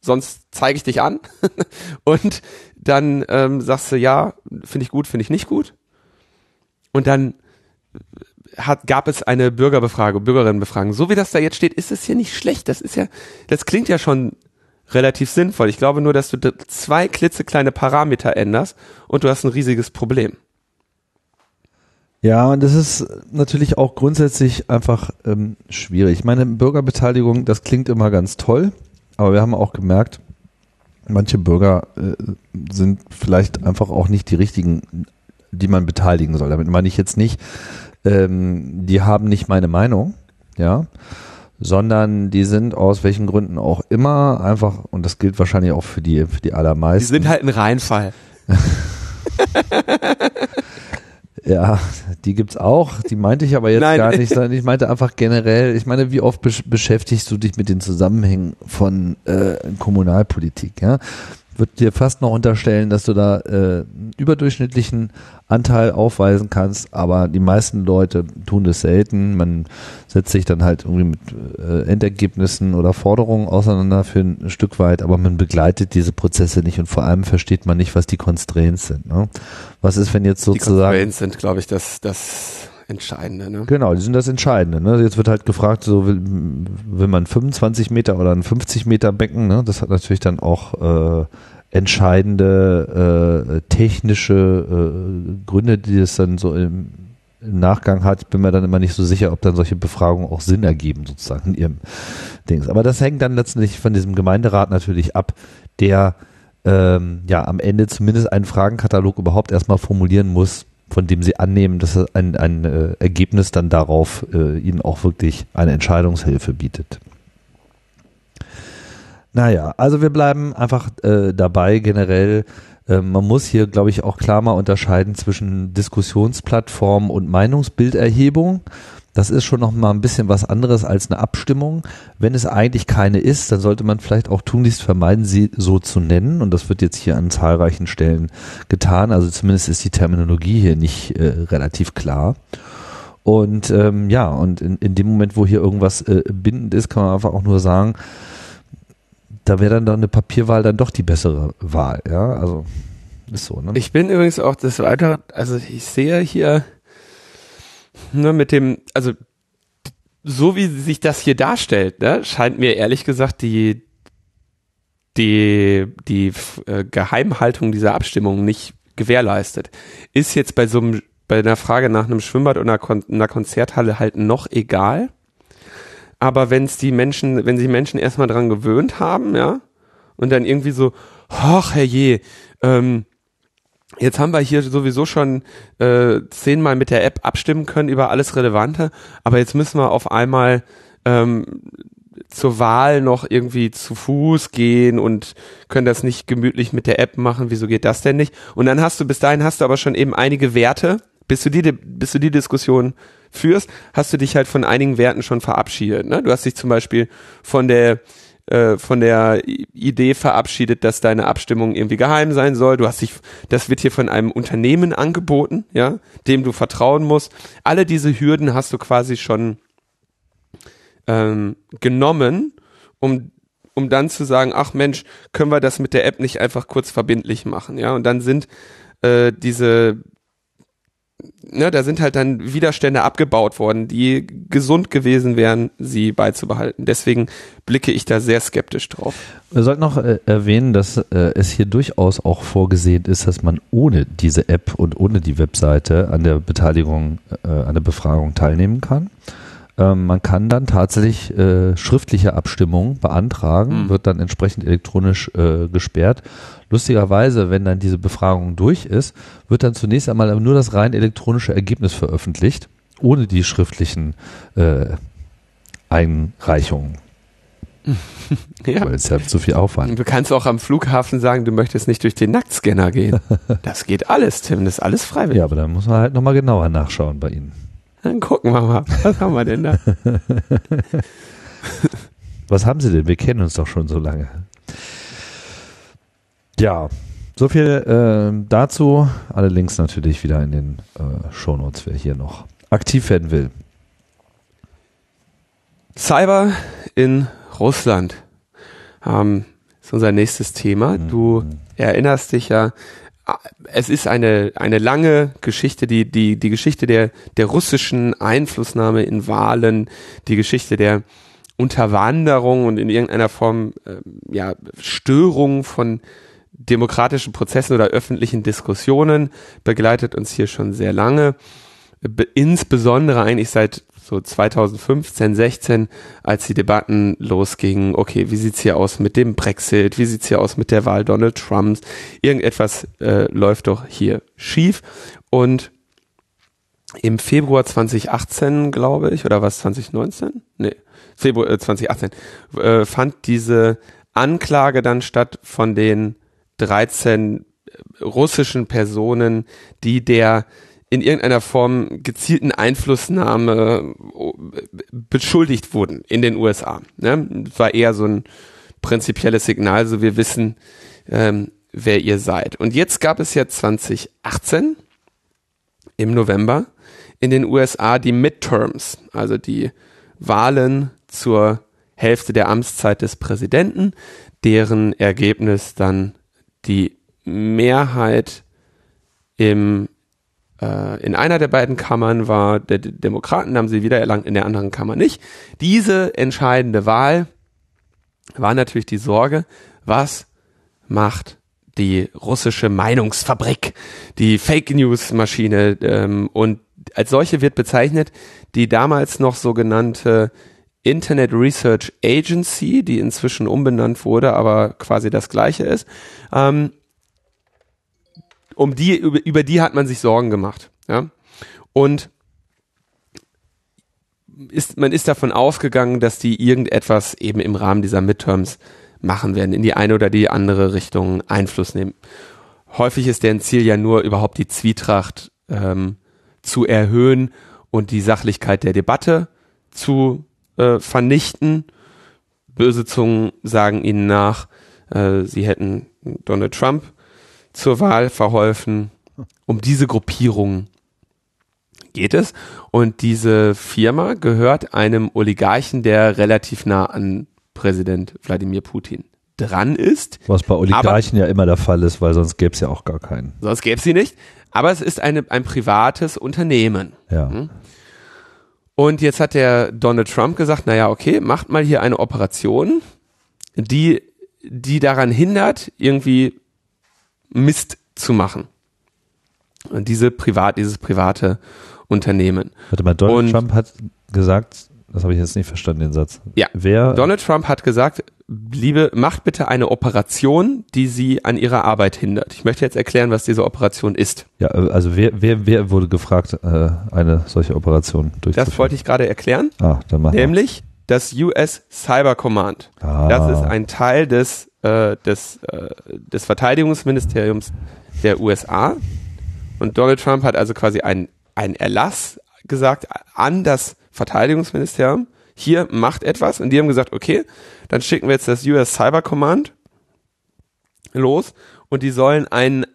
sonst zeige ich dich an. und dann ähm, sagst du, ja, finde ich gut, finde ich nicht gut. Und dann hat, gab es eine Bürgerbefragung, Bürgerinnenbefragung. So wie das da jetzt steht, ist es hier nicht schlecht. Das ist ja, das klingt ja schon relativ sinnvoll. Ich glaube nur, dass du zwei klitzekleine Parameter änderst und du hast ein riesiges Problem. Ja, und das ist natürlich auch grundsätzlich einfach ähm, schwierig. Ich meine, Bürgerbeteiligung, das klingt immer ganz toll, aber wir haben auch gemerkt, manche Bürger äh, sind vielleicht einfach auch nicht die richtigen, die man beteiligen soll. Damit meine ich jetzt nicht, ähm, die haben nicht meine Meinung, ja, sondern die sind aus welchen Gründen auch immer einfach, und das gilt wahrscheinlich auch für die, für die allermeisten. Die sind halt ein Reinfall. Ja, die gibt's auch. Die meinte ich aber jetzt Nein. gar nicht, sondern ich meinte einfach generell, ich meine, wie oft besch beschäftigst du dich mit den Zusammenhängen von äh, Kommunalpolitik, ja? Würde dir fast noch unterstellen, dass du da äh, überdurchschnittlichen Anteil aufweisen kannst, aber die meisten Leute tun das selten. Man setzt sich dann halt irgendwie mit äh, Endergebnissen oder Forderungen auseinander für ein Stück weit, aber man begleitet diese Prozesse nicht und vor allem versteht man nicht, was die Constraints sind. Ne? Was ist, wenn jetzt sozusagen... Die Constraints sind, glaube ich, das, das Entscheidende. Ne? Genau, die sind das Entscheidende. Ne? Jetzt wird halt gefragt, so will, will man 25 Meter oder ein 50 Meter Becken. Ne? Das hat natürlich dann auch äh, entscheidende äh, technische äh, Gründe, die es dann so im, im Nachgang hat. Ich bin mir dann immer nicht so sicher, ob dann solche Befragungen auch Sinn ergeben, sozusagen in ihrem Dings. Aber das hängt dann letztendlich von diesem Gemeinderat natürlich ab, der ähm, ja am Ende zumindest einen Fragenkatalog überhaupt erstmal formulieren muss, von dem sie annehmen, dass ein, ein äh, Ergebnis dann darauf äh, ihnen auch wirklich eine Entscheidungshilfe bietet. Naja, also wir bleiben einfach äh, dabei generell. Äh, man muss hier, glaube ich, auch klar mal unterscheiden zwischen Diskussionsplattform und Meinungsbilderhebung. Das ist schon noch mal ein bisschen was anderes als eine Abstimmung. Wenn es eigentlich keine ist, dann sollte man vielleicht auch tunlichst vermeiden, sie so zu nennen. Und das wird jetzt hier an zahlreichen Stellen getan. Also zumindest ist die Terminologie hier nicht äh, relativ klar. Und ähm, ja, und in, in dem Moment, wo hier irgendwas äh, bindend ist, kann man einfach auch nur sagen, da wäre dann doch eine Papierwahl dann doch die bessere Wahl, ja, also ist so, ne? Ich bin übrigens auch das weiter, also ich sehe hier ne, mit dem, also so wie sich das hier darstellt, ne, scheint mir ehrlich gesagt die die die äh, Geheimhaltung dieser Abstimmung nicht gewährleistet. Ist jetzt bei so einem bei einer Frage nach einem Schwimmbad oder einer, Kon einer Konzerthalle halt noch egal aber wenn es die Menschen, wenn sich Menschen erstmal dran gewöhnt haben, ja, und dann irgendwie so, ach herrje, ähm, jetzt haben wir hier sowieso schon äh, zehnmal mit der App abstimmen können über alles Relevante, aber jetzt müssen wir auf einmal ähm, zur Wahl noch irgendwie zu Fuß gehen und können das nicht gemütlich mit der App machen. Wieso geht das denn nicht? Und dann hast du bis dahin hast du aber schon eben einige Werte, bis du die, bis du die Diskussion führst, hast du dich halt von einigen Werten schon verabschiedet. Ne? Du hast dich zum Beispiel von der äh, von der Idee verabschiedet, dass deine Abstimmung irgendwie geheim sein soll. Du hast dich, das wird hier von einem Unternehmen angeboten, ja, dem du vertrauen musst. Alle diese Hürden hast du quasi schon ähm, genommen, um um dann zu sagen, ach Mensch, können wir das mit der App nicht einfach kurz verbindlich machen, ja? Und dann sind äh, diese ne, da sind halt dann Widerstände abgebaut worden, die gesund gewesen wären, sie beizubehalten. Deswegen blicke ich da sehr skeptisch drauf. Wir sollten noch äh, erwähnen, dass äh, es hier durchaus auch vorgesehen ist, dass man ohne diese App und ohne die Webseite an der Beteiligung, äh, an der Befragung teilnehmen kann. Ähm, man kann dann tatsächlich äh, schriftliche Abstimmung beantragen, mhm. wird dann entsprechend elektronisch äh, gesperrt. Lustigerweise, wenn dann diese Befragung durch ist, wird dann zunächst einmal nur das rein elektronische Ergebnis veröffentlicht, ohne die schriftlichen äh, Einreichungen. ja. Weil es ja zu viel Aufwand. Du kannst auch am Flughafen sagen, du möchtest nicht durch den Nacktscanner gehen. Das geht alles, Tim, das ist alles freiwillig. Ja, aber dann muss man halt nochmal genauer nachschauen bei Ihnen. Dann gucken wir mal. Was haben wir denn da? Was haben Sie denn? Wir kennen uns doch schon so lange. Ja, so viel äh, dazu. Alle Links natürlich wieder in den äh, Shownotes, wer hier noch aktiv werden will. Cyber in Russland ähm, ist unser nächstes Thema. Du mhm. erinnerst dich ja es ist eine, eine lange Geschichte, die, die, die Geschichte der, der russischen Einflussnahme in Wahlen, die Geschichte der Unterwanderung und in irgendeiner Form äh, ja, Störung von demokratischen Prozessen oder öffentlichen Diskussionen begleitet uns hier schon sehr lange. Be insbesondere eigentlich seit so 2015, 16, als die Debatten losgingen, okay, wie sieht's hier aus mit dem Brexit, wie sieht's hier aus mit der Wahl Donald Trumps, irgendetwas äh, läuft doch hier schief. Und im Februar 2018, glaube ich, oder was, 2019? Nee, Februar äh, 2018, äh, fand diese Anklage dann statt von den 13 russischen Personen, die der in irgendeiner Form gezielten Einflussnahme äh, beschuldigt wurden in den USA. Ne? War eher so ein prinzipielles Signal, so wir wissen, ähm, wer ihr seid. Und jetzt gab es ja 2018 im November in den USA die Midterms, also die Wahlen zur Hälfte der Amtszeit des Präsidenten, deren Ergebnis dann die Mehrheit im in einer der beiden Kammern war der Demokraten, haben sie wieder erlangt, in der anderen Kammer nicht. Diese entscheidende Wahl war natürlich die Sorge, was macht die russische Meinungsfabrik, die Fake News Maschine ähm, und als solche wird bezeichnet die damals noch sogenannte Internet Research Agency, die inzwischen umbenannt wurde, aber quasi das gleiche ist. Ähm, um die, über, über die hat man sich Sorgen gemacht. Ja? Und ist, man ist davon ausgegangen, dass die irgendetwas eben im Rahmen dieser Midterms machen werden, in die eine oder die andere Richtung Einfluss nehmen. Häufig ist deren Ziel ja nur überhaupt die Zwietracht ähm, zu erhöhen und die Sachlichkeit der Debatte zu äh, vernichten. Böse Zungen sagen ihnen nach, äh, sie hätten Donald Trump zur Wahl verholfen. Um diese Gruppierung geht es. Und diese Firma gehört einem Oligarchen, der relativ nah an Präsident Wladimir Putin dran ist. Was bei Oligarchen aber, ja immer der Fall ist, weil sonst gäbe es ja auch gar keinen. Sonst gäbe es sie nicht. Aber es ist eine, ein privates Unternehmen. Ja. Hm? Und jetzt hat der Donald Trump gesagt, naja, okay, macht mal hier eine Operation, die, die daran hindert, irgendwie Mist zu machen. Und diese privat, dieses private Unternehmen. Warte mal, Donald Und, Trump hat gesagt, das habe ich jetzt nicht verstanden, den Satz. Ja. Wer? Donald Trump hat gesagt, liebe, macht bitte eine Operation, die Sie an Ihrer Arbeit hindert. Ich möchte jetzt erklären, was diese Operation ist. Ja, also wer, wer, wer wurde gefragt, äh, eine solche Operation durchzuführen? Das wollte ich gerade erklären. Ah, dann machen Nämlich das US Cyber Command. Ah. Das ist ein Teil des, äh, des, äh, des Verteidigungsministeriums der USA. Und Donald Trump hat also quasi einen, einen Erlass gesagt an das Verteidigungsministerium, hier macht etwas. Und die haben gesagt, okay, dann schicken wir jetzt das US Cyber Command los und die sollen einen,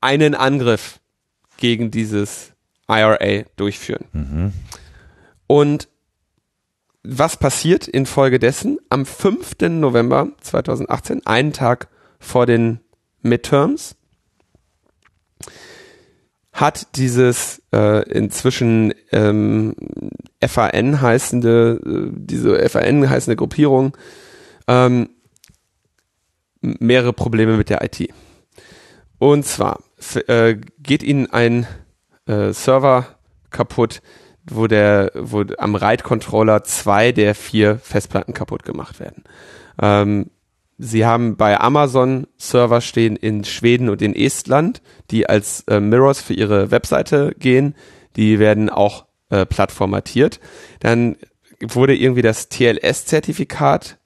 einen Angriff gegen dieses IRA durchführen. Mhm. Und was passiert infolgedessen? Am 5. November 2018, einen Tag vor den Midterms, hat dieses äh, inzwischen ähm, FAN heißende, äh, diese FAN heißende Gruppierung ähm, mehrere Probleme mit der IT. Und zwar äh, geht ihnen ein äh, Server kaputt, wo der, wo am RAID-Controller zwei der vier Festplatten kaputt gemacht werden. Ähm, Sie haben bei Amazon Server stehen in Schweden und in Estland, die als äh, Mirrors für ihre Webseite gehen. Die werden auch äh, plattformatiert. Dann wurde irgendwie das TLS-Zertifikat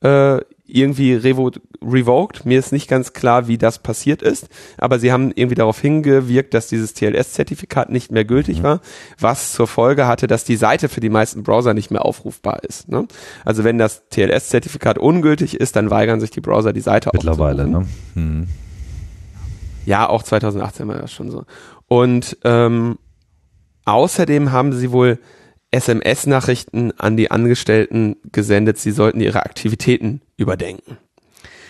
äh, irgendwie revo revoked. Mir ist nicht ganz klar, wie das passiert ist, aber sie haben irgendwie darauf hingewirkt, dass dieses TLS-Zertifikat nicht mehr gültig mhm. war, was zur Folge hatte, dass die Seite für die meisten Browser nicht mehr aufrufbar ist. Ne? Also wenn das TLS-Zertifikat ungültig ist, dann weigern sich die Browser, die Seite Mittlerweile, ne? Mhm. Ja, auch 2018 war das schon so. Und ähm, außerdem haben sie wohl SMS-Nachrichten an die Angestellten gesendet, sie sollten ihre Aktivitäten überdenken.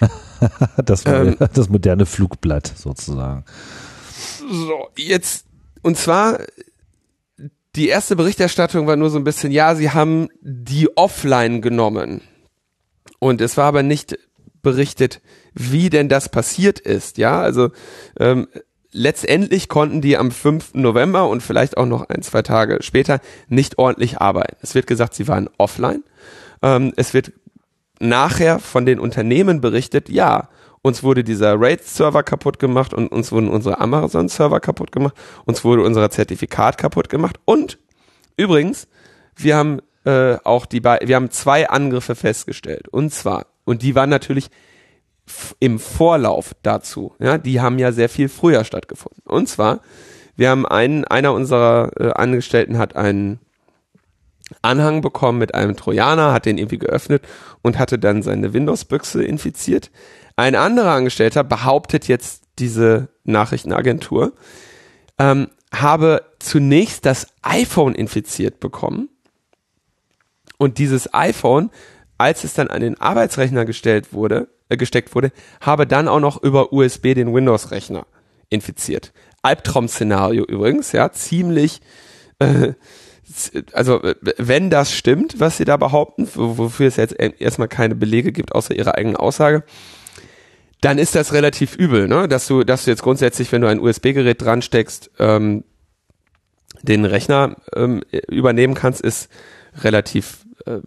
das, ähm, das moderne Flugblatt sozusagen. So, jetzt, und zwar, die erste Berichterstattung war nur so ein bisschen, ja, sie haben die offline genommen. Und es war aber nicht berichtet, wie denn das passiert ist. Ja, also ähm, letztendlich konnten die am 5. November und vielleicht auch noch ein, zwei Tage später nicht ordentlich arbeiten. Es wird gesagt, sie waren offline. Ähm, es wird nachher von den Unternehmen berichtet, ja, uns wurde dieser RAID-Server kaputt gemacht und uns wurden unsere Amazon-Server kaputt gemacht, uns wurde unser Zertifikat kaputt gemacht und übrigens, wir haben äh, auch die wir haben zwei Angriffe festgestellt und zwar und die waren natürlich im Vorlauf dazu. Ja, die haben ja sehr viel früher stattgefunden. Und zwar, wir haben einen, einer unserer äh, Angestellten hat einen Anhang bekommen mit einem Trojaner, hat den irgendwie geöffnet und hatte dann seine Windows-Büchse infiziert. Ein anderer Angestellter behauptet jetzt diese Nachrichtenagentur, ähm, habe zunächst das iPhone infiziert bekommen und dieses iPhone, als es dann an den Arbeitsrechner gestellt wurde, äh, gesteckt wurde, habe dann auch noch über USB den Windows-Rechner infiziert. Albtraum-Szenario übrigens, ja, ziemlich, äh, also wenn das stimmt, was sie da behaupten, wofür es jetzt erstmal keine Belege gibt, außer ihrer eigenen Aussage, dann ist das relativ übel, ne? Dass du, dass du jetzt grundsätzlich, wenn du ein USB-Gerät dran steckst, ähm, den Rechner ähm, übernehmen kannst, ist relativ äh,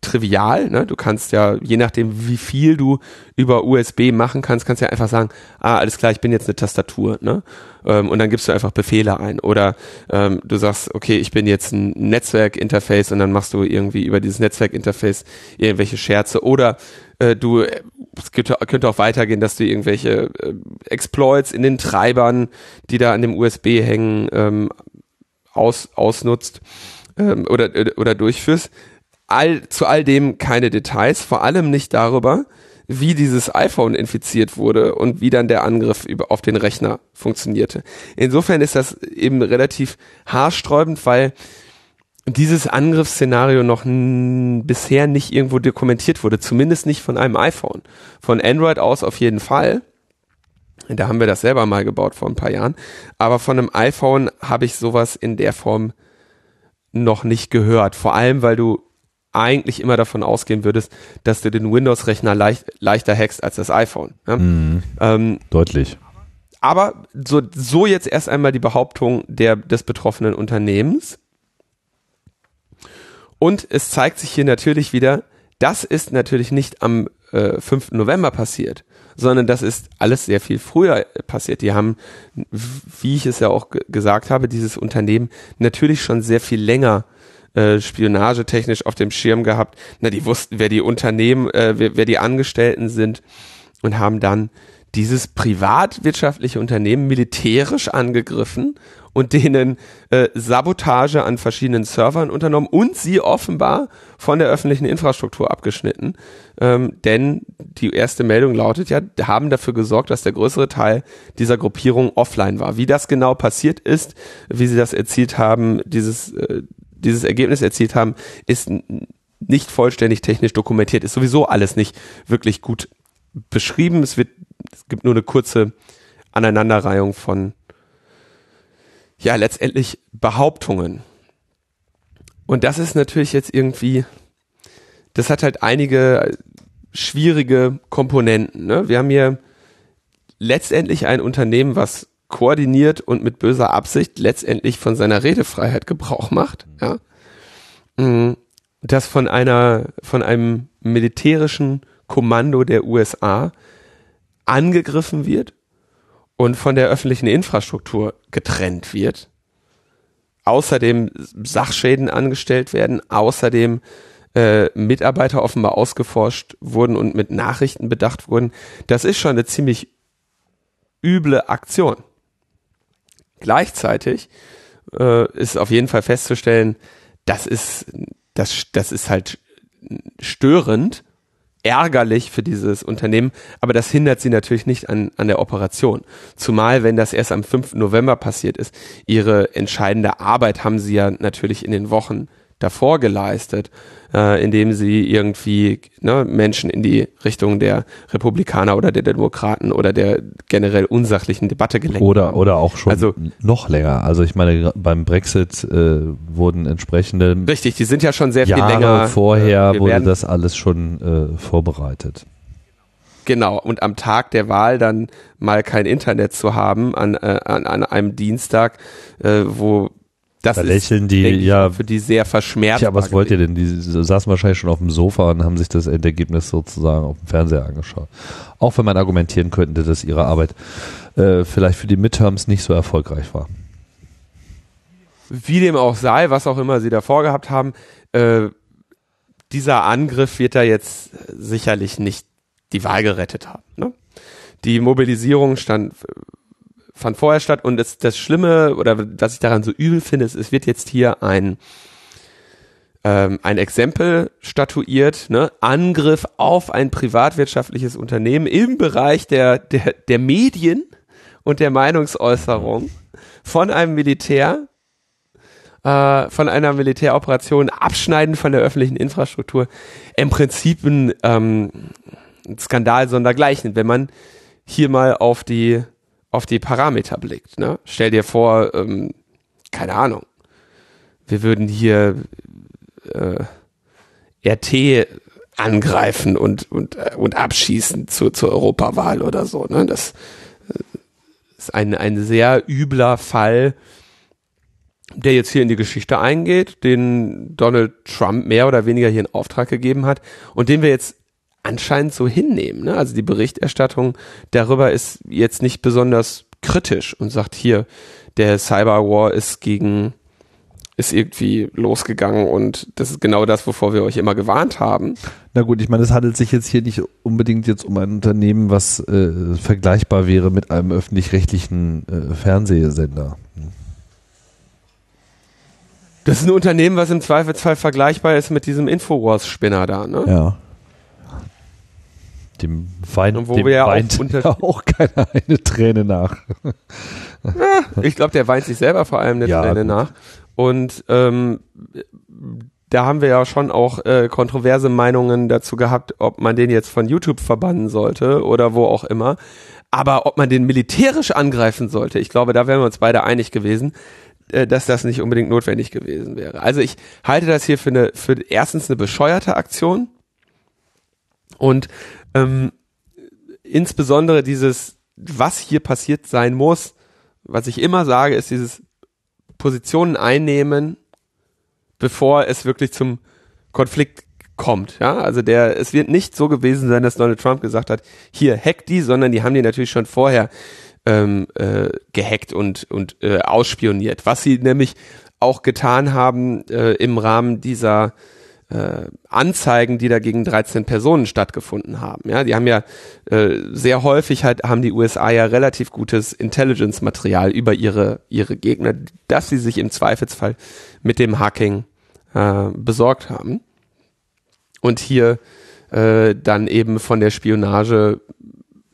trivial. Ne? Du kannst ja, je nachdem, wie viel du über USB machen kannst, kannst ja einfach sagen, ah, alles klar, ich bin jetzt eine Tastatur. Ne? Ähm, und dann gibst du einfach Befehle ein. Oder ähm, du sagst, okay, ich bin jetzt ein Netzwerkinterface und dann machst du irgendwie über dieses Netzwerkinterface irgendwelche Scherze. Oder äh, du, es könnte, auch weitergehen, dass du irgendwelche äh, Exploits in den Treibern, die da an dem USB hängen, ähm, aus, ausnutzt ähm, oder, oder durchführst all, zu all dem keine Details, vor allem nicht darüber, wie dieses iPhone infiziert wurde und wie dann der Angriff über, auf den Rechner funktionierte. Insofern ist das eben relativ haarsträubend, weil dieses Angriffsszenario noch bisher nicht irgendwo dokumentiert wurde, zumindest nicht von einem iPhone. Von Android aus auf jeden Fall. Da haben wir das selber mal gebaut vor ein paar Jahren. Aber von einem iPhone habe ich sowas in der Form noch nicht gehört. Vor allem, weil du eigentlich immer davon ausgehen würdest, dass du den Windows-Rechner leicht, leichter hackst als das iPhone. Ja? Mhm. Ähm, Deutlich. Aber so, so jetzt erst einmal die Behauptung der, des betroffenen Unternehmens. Und es zeigt sich hier natürlich wieder, das ist natürlich nicht am äh, 5. November passiert, sondern das ist alles sehr viel früher passiert. Die haben, wie ich es ja auch gesagt habe, dieses Unternehmen natürlich schon sehr viel länger äh, spionagetechnisch auf dem Schirm gehabt. Na, die wussten, wer die Unternehmen, äh, wer, wer die Angestellten sind und haben dann dieses privatwirtschaftliche Unternehmen militärisch angegriffen und denen äh, Sabotage an verschiedenen Servern unternommen und sie offenbar von der öffentlichen Infrastruktur abgeschnitten. Ähm, denn die erste Meldung lautet ja, haben dafür gesorgt, dass der größere Teil dieser Gruppierung offline war. Wie das genau passiert ist, wie sie das erzielt haben, dieses äh, dieses Ergebnis erzielt haben, ist nicht vollständig technisch dokumentiert, ist sowieso alles nicht wirklich gut beschrieben. Es wird, es gibt nur eine kurze Aneinanderreihung von, ja, letztendlich Behauptungen. Und das ist natürlich jetzt irgendwie, das hat halt einige schwierige Komponenten. Ne? Wir haben hier letztendlich ein Unternehmen, was koordiniert und mit böser Absicht letztendlich von seiner Redefreiheit Gebrauch macht, ja, mm, das von einer, von einem militärischen Kommando der USA angegriffen wird und von der öffentlichen Infrastruktur getrennt wird. Außerdem Sachschäden angestellt werden, außerdem äh, Mitarbeiter offenbar ausgeforscht wurden und mit Nachrichten bedacht wurden. Das ist schon eine ziemlich üble Aktion. Gleichzeitig äh, ist auf jeden Fall festzustellen, das ist, das, das ist halt störend, ärgerlich für dieses Unternehmen, aber das hindert sie natürlich nicht an, an der Operation. Zumal, wenn das erst am 5. November passiert ist, ihre entscheidende Arbeit haben sie ja natürlich in den Wochen davor geleistet, äh, indem sie irgendwie ne, Menschen in die Richtung der Republikaner oder der Demokraten oder der generell unsachlichen Debatte gelenkt Oder, haben. oder auch schon Also- noch länger. Also ich meine, beim Brexit äh, wurden entsprechende Richtig, die sind ja schon sehr viel Jahre länger. vorher äh, wir wurde werden- das alles schon äh, vorbereitet. Genau, und am Tag der Wahl dann mal kein Internet zu haben an, äh, an, an einem Dienstag, äh, wo das Da lächeln die, ich, ja, für die sehr verschmerzt. Tja, was wollt ihr denn? Die saßen wahrscheinlich schon auf dem Sofa und haben sich das Endergebnis sozusagen auf dem Fernseher angeschaut. Auch wenn man argumentieren könnte, dass ihre Arbeit äh, vielleicht für die Midterms nicht so erfolgreich war. Wie dem auch sei, was auch immer sie da vorgehabt haben, äh, dieser Angriff wird da jetzt sicherlich nicht die Wahl gerettet haben. Ne? Die Mobilisierung stand, fand vorher statt und das, das Schlimme oder was ich daran so übel finde, ist, es wird jetzt hier ein ähm, ein Exempel statuiert, ne? Angriff auf ein privatwirtschaftliches Unternehmen im Bereich der, der, der Medien und der Meinungsäußerung von einem Militär, äh, von einer Militäroperation, Abschneiden von der öffentlichen Infrastruktur, im Prinzip ein, ähm, ein Skandal sondergleichen, wenn man hier mal auf die, auf die Parameter blickt. Ne? Stell dir vor, ähm, keine Ahnung, wir würden hier äh, RT angreifen und, und, äh, und abschießen zu, zur Europawahl oder so. Ne? Das äh, ist ein, ein sehr übler Fall, der jetzt hier in die Geschichte eingeht, den Donald Trump mehr oder weniger hier in Auftrag gegeben hat und den wir jetzt anscheinend so hinnehmen. Ne? Also die Berichterstattung darüber ist jetzt nicht besonders kritisch und sagt hier, der Cyberwar ist gegen ist irgendwie losgegangen und das ist genau das, wovor wir euch immer gewarnt haben. Na gut, ich meine, es handelt sich jetzt hier nicht unbedingt jetzt um ein Unternehmen, was äh, vergleichbar wäre mit einem öffentlich-rechtlichen äh, Fernsehsender. Das ist ein Unternehmen, was im Zweifelsfall vergleichbar ist mit diesem Infowars-Spinner da, ne? Ja. Dem weint, Und wo dem wir ja auch weint ja auch keiner eine Träne nach. Ich glaube, der weint sich selber vor allem eine Ja, Träne gut. nach. Und ähm, da haben wir ja schon auch äh, kontroverse Meinungen dazu gehabt, ob man den jetzt von YouTube verbannen sollte oder wo auch immer. Aber ob man den militärisch angreifen sollte, ich glaube, da wären wir uns beide einig gewesen, äh, dass das nicht unbedingt notwendig gewesen wäre. Also ich halte das hier für eine, für erstens eine bescheuerte Aktion und ähm, insbesondere dieses, was hier passiert sein muss, was ich immer sage, ist dieses Positionen einnehmen, bevor es wirklich zum Konflikt kommt. Ja, also der, es wird nicht so gewesen sein, dass Donald Trump gesagt hat, hier hack die, sondern die haben die natürlich schon vorher ähm, äh, gehackt und und äh, ausspioniert. Was sie nämlich auch getan haben äh, im Rahmen dieser äh, Anzeigen, die da gegen 13 Personen stattgefunden haben. Ja, die haben ja äh, sehr häufig halt haben die USA ja relativ gutes Intelligence-Material über ihre ihre Gegner, dass sie sich im Zweifelsfall mit dem Hacking äh, besorgt haben und hier äh, dann eben von der Spionage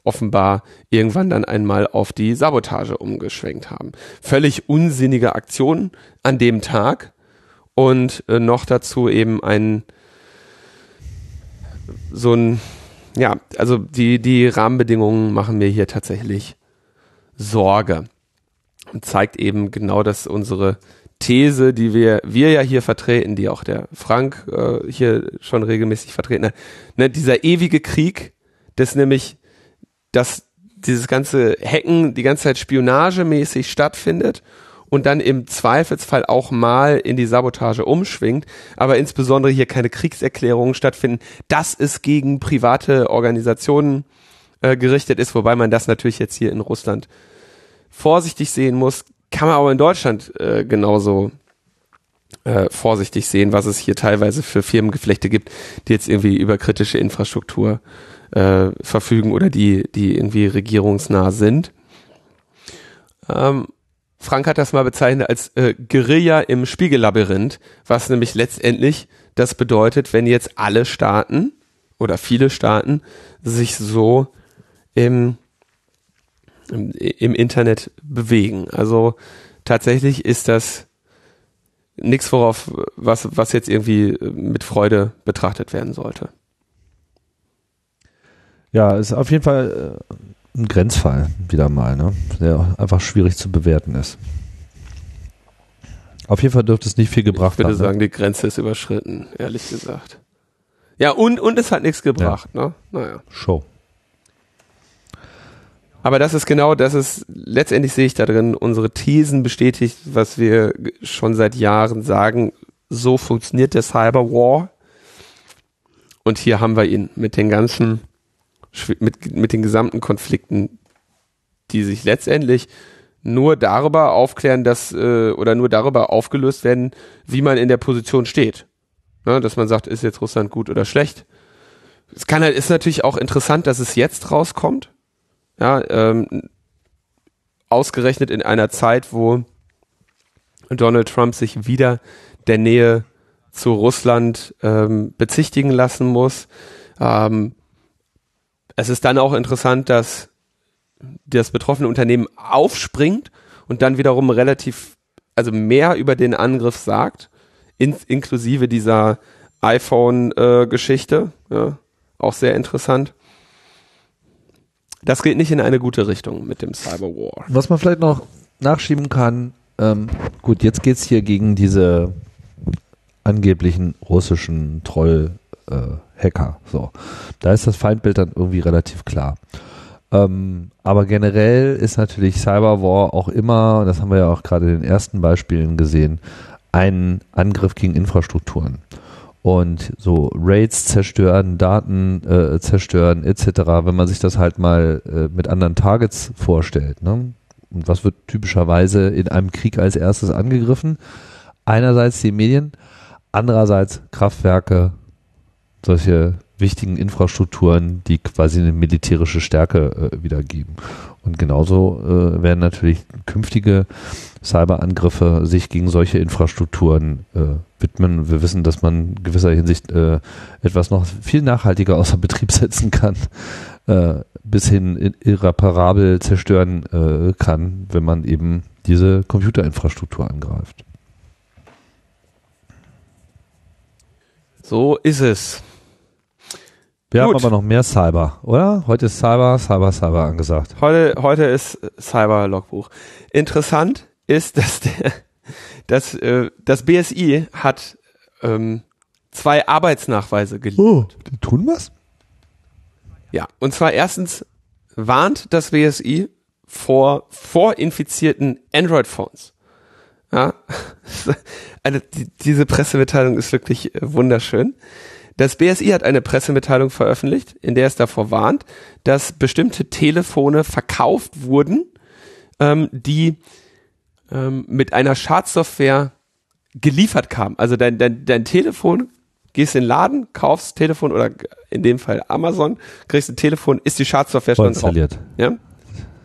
offenbar irgendwann dann einmal auf die Sabotage umgeschwenkt haben. Völlig unsinnige Aktion an dem Tag und äh, noch dazu eben ein so ein ja, also die die Rahmenbedingungen machen mir hier tatsächlich Sorge. Und zeigt eben genau, dass unsere These, die wir wir ja hier vertreten, die auch der Frank äh, hier schon regelmäßig vertreten hat, ne, dieser ewige Krieg, das nämlich, dass dieses ganze Hacken die ganze Zeit spionagemäßig stattfindet und dann im Zweifelsfall auch mal in die Sabotage umschwingt, aber insbesondere hier keine Kriegserklärungen stattfinden, dass es gegen private Organisationen äh, gerichtet ist, wobei man das natürlich jetzt hier in Russland vorsichtig sehen muss, kann man aber in Deutschland äh, genauso äh, vorsichtig sehen, was es hier teilweise für Firmengeflechte gibt, die jetzt irgendwie über kritische Infrastruktur äh, verfügen oder die, die irgendwie regierungsnah sind. Ähm, Frank hat das mal bezeichnet als äh, Guerilla im Spiegellabyrinth, was nämlich letztendlich das bedeutet, wenn jetzt alle Staaten oder viele Staaten sich so im, im, im Internet bewegen. Also tatsächlich ist das nichts, worauf, was, was jetzt irgendwie mit Freude betrachtet werden sollte. Ja, ist auf jeden Fall äh, ein Grenzfall wieder mal, ne? der einfach schwierig zu bewerten ist. Auf jeden Fall dürfte es nicht viel gebracht haben. Ich würde haben, ne? sagen, ne? die Grenze ist überschritten, ehrlich gesagt. Ja, und, und es hat nichts gebracht, ja. ne? Naja. Show. Aber das ist genau, das ist, letztendlich sehe ich da drin, unsere Thesen bestätigt, was wir schon seit Jahren sagen. So funktioniert der Cyberwar. Und hier haben wir ihn mit den ganzen, mit, mit den gesamten Konflikten, die sich letztendlich nur darüber aufklären, dass, äh, oder nur darüber aufgelöst werden, wie man in der Position steht. Ne, dass man sagt, ist jetzt Russland gut oder schlecht. Es kann halt, ist natürlich auch interessant, dass es jetzt rauskommt. Ja, ähm, ausgerechnet in einer Zeit, wo Donald Trump sich wieder der Nähe zu Russland ähm, bezichtigen lassen muss. Ähm, es ist dann auch interessant, dass das betroffene Unternehmen aufspringt und dann wiederum relativ, also mehr über den Angriff sagt, in, inklusive dieser iPhone-Geschichte. Äh, ja, auch sehr interessant. Das geht nicht in eine gute Richtung mit dem Cyberwar. Was man vielleicht noch nachschieben kann, ähm, gut, jetzt geht's hier gegen diese angeblichen russischen Troll-Hacker. Äh, so, da ist das Feindbild dann irgendwie relativ klar. Ähm, aber generell ist natürlich Cyberwar auch immer, das haben wir ja auch gerade in den ersten Beispielen gesehen, ein Angriff gegen Infrastrukturen. Und so Raids zerstören, Daten äh, zerstören etc., wenn man sich das halt mal äh, mit anderen Targets vorstellt. Ne? Und was wird typischerweise in einem Krieg als erstes angegriffen? Einerseits die Medien, andererseits Kraftwerke, solche wichtigen Infrastrukturen, die quasi eine militärische Stärke äh, wiedergeben. Und genauso äh, werden natürlich künftige Cyberangriffe sich gegen solche Infrastrukturen äh, widmen. Wir wissen, dass man in gewisser Hinsicht äh, etwas noch viel nachhaltiger außer Betrieb setzen kann, äh, bis hin irreparabel zerstören äh, kann, wenn man eben diese Computerinfrastruktur angreift. So ist es. Wir Gut. haben aber noch mehr Cyber, oder? Heute ist Cyber, Cyber, Cyber angesagt. Heute, heute ist Cyber-Logbuch. Interessant ist, dass der, dass, äh, das BSI hat ähm, zwei Arbeitsnachweise geliefert. Oh, die tun was? Ja, und zwar erstens warnt das BSI vor vorinfizierten Android-Phones. Ja, also die, diese Pressemitteilung ist wirklich äh, wunderschön. Das BSI hat eine Pressemitteilung veröffentlicht, in der es davor warnt, dass bestimmte Telefone verkauft wurden, ähm, die ähm, mit einer Schadsoftware geliefert kamen. Also dein, dein, dein Telefon, gehst in den Laden, kaufst Telefon oder in dem Fall Amazon, kriegst ein Telefon, ist die Schadsoftware schon Vorinstalliert. Ja?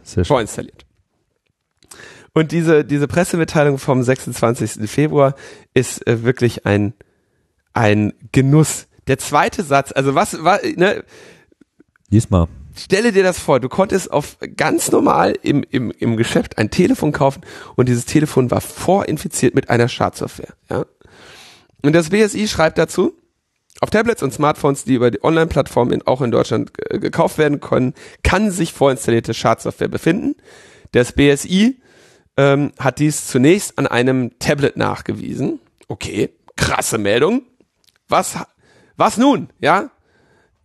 Sehr schön. Vorinstalliert. Und diese, diese Pressemitteilung vom 26. Februar ist äh, wirklich ein, ein Genuss, der zweite Satz, also was, was ne? Diesmal. Stelle dir das vor, du konntest auf ganz normal im, im, im Geschäft ein Telefon kaufen und dieses Telefon war vorinfiziert mit einer Schadsoftware. Ja? Und das BSI schreibt dazu, auf Tablets und Smartphones, die über die Online-Plattform auch in Deutschland gekauft werden können, kann sich vorinstallierte Schadsoftware befinden. Das BSI ähm, hat dies zunächst an einem Tablet nachgewiesen. Okay, krasse Meldung. Was was nun? Ja?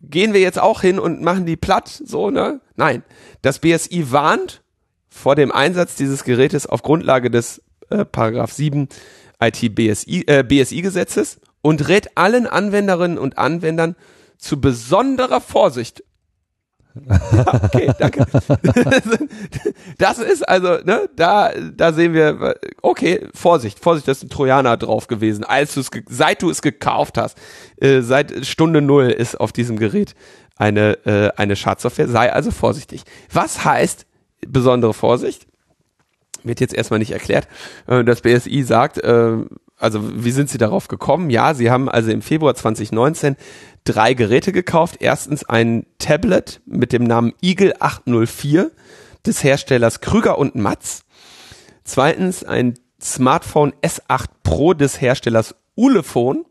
Gehen wir jetzt auch hin und machen die platt? So, ne? Nein. Das BSI warnt vor dem Einsatz dieses Gerätes auf Grundlage des äh, Paragraph 7 IT-BSI äh, BSI-Gesetzes und rät allen Anwenderinnen und Anwendern zu besonderer Vorsicht okay, danke. das ist also, ne, da, da sehen wir, okay, Vorsicht, Vorsicht, da ist ein Trojaner drauf gewesen, als du es, seit du es gekauft hast, äh, seit Stunde Null ist auf diesem Gerät eine, äh, eine Schadsoftware, sei also vorsichtig. Was heißt besondere Vorsicht? Wird jetzt erstmal nicht erklärt. Äh, das BSI sagt, äh, also wie sind Sie darauf gekommen? Ja, Sie haben also im Februar 2019 drei Geräte gekauft. Erstens ein Tablet mit dem Namen Eagle 804 des Herstellers Krüger und Matz. Zweitens ein Smartphone S8 Pro des Herstellers Ulefone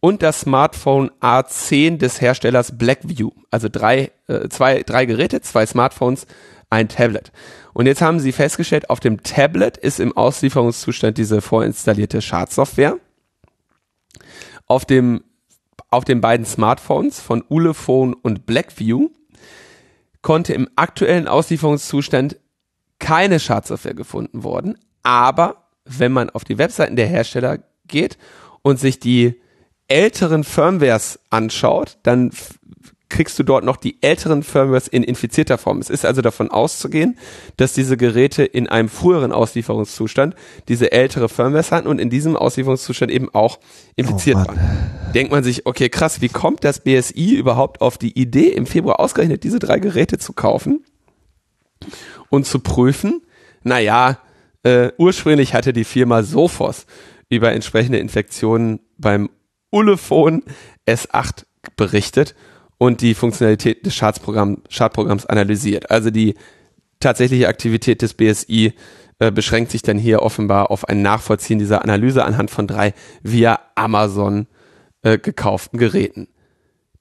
und das Smartphone A10 des Herstellers Blackview. Also drei, äh, zwei, drei Geräte, zwei Smartphones, ein Tablet. Und jetzt haben sie festgestellt, auf dem Tablet ist im Auslieferungszustand diese vorinstallierte Schadsoftware. Auf dem auf den beiden Smartphones von Ulefone und Blackview konnte im aktuellen Auslieferungszustand keine Schadsoftware gefunden worden, aber wenn man auf die Webseiten der Hersteller geht und sich die älteren Firmwares anschaut, dann kriegst du dort noch die älteren Firmwares in infizierter Form. Es ist also davon auszugehen, dass diese Geräte in einem früheren Auslieferungszustand diese ältere Firmwares hatten und in diesem Auslieferungszustand eben auch infiziert oh waren. Denkt man sich, okay, krass, wie kommt das BSI überhaupt auf die Idee, im Februar ausgerechnet diese drei Geräte zu kaufen und zu prüfen? Naja, äh, ursprünglich hatte die Firma Sophos über entsprechende Infektionen beim Ulefone S8 berichtet und die Funktionalität des Schadprogramm, Schadprogramms analysiert. Also die tatsächliche Aktivität des BSI äh, beschränkt sich dann hier offenbar auf ein Nachvollziehen dieser Analyse anhand von drei via Amazon äh, gekauften Geräten.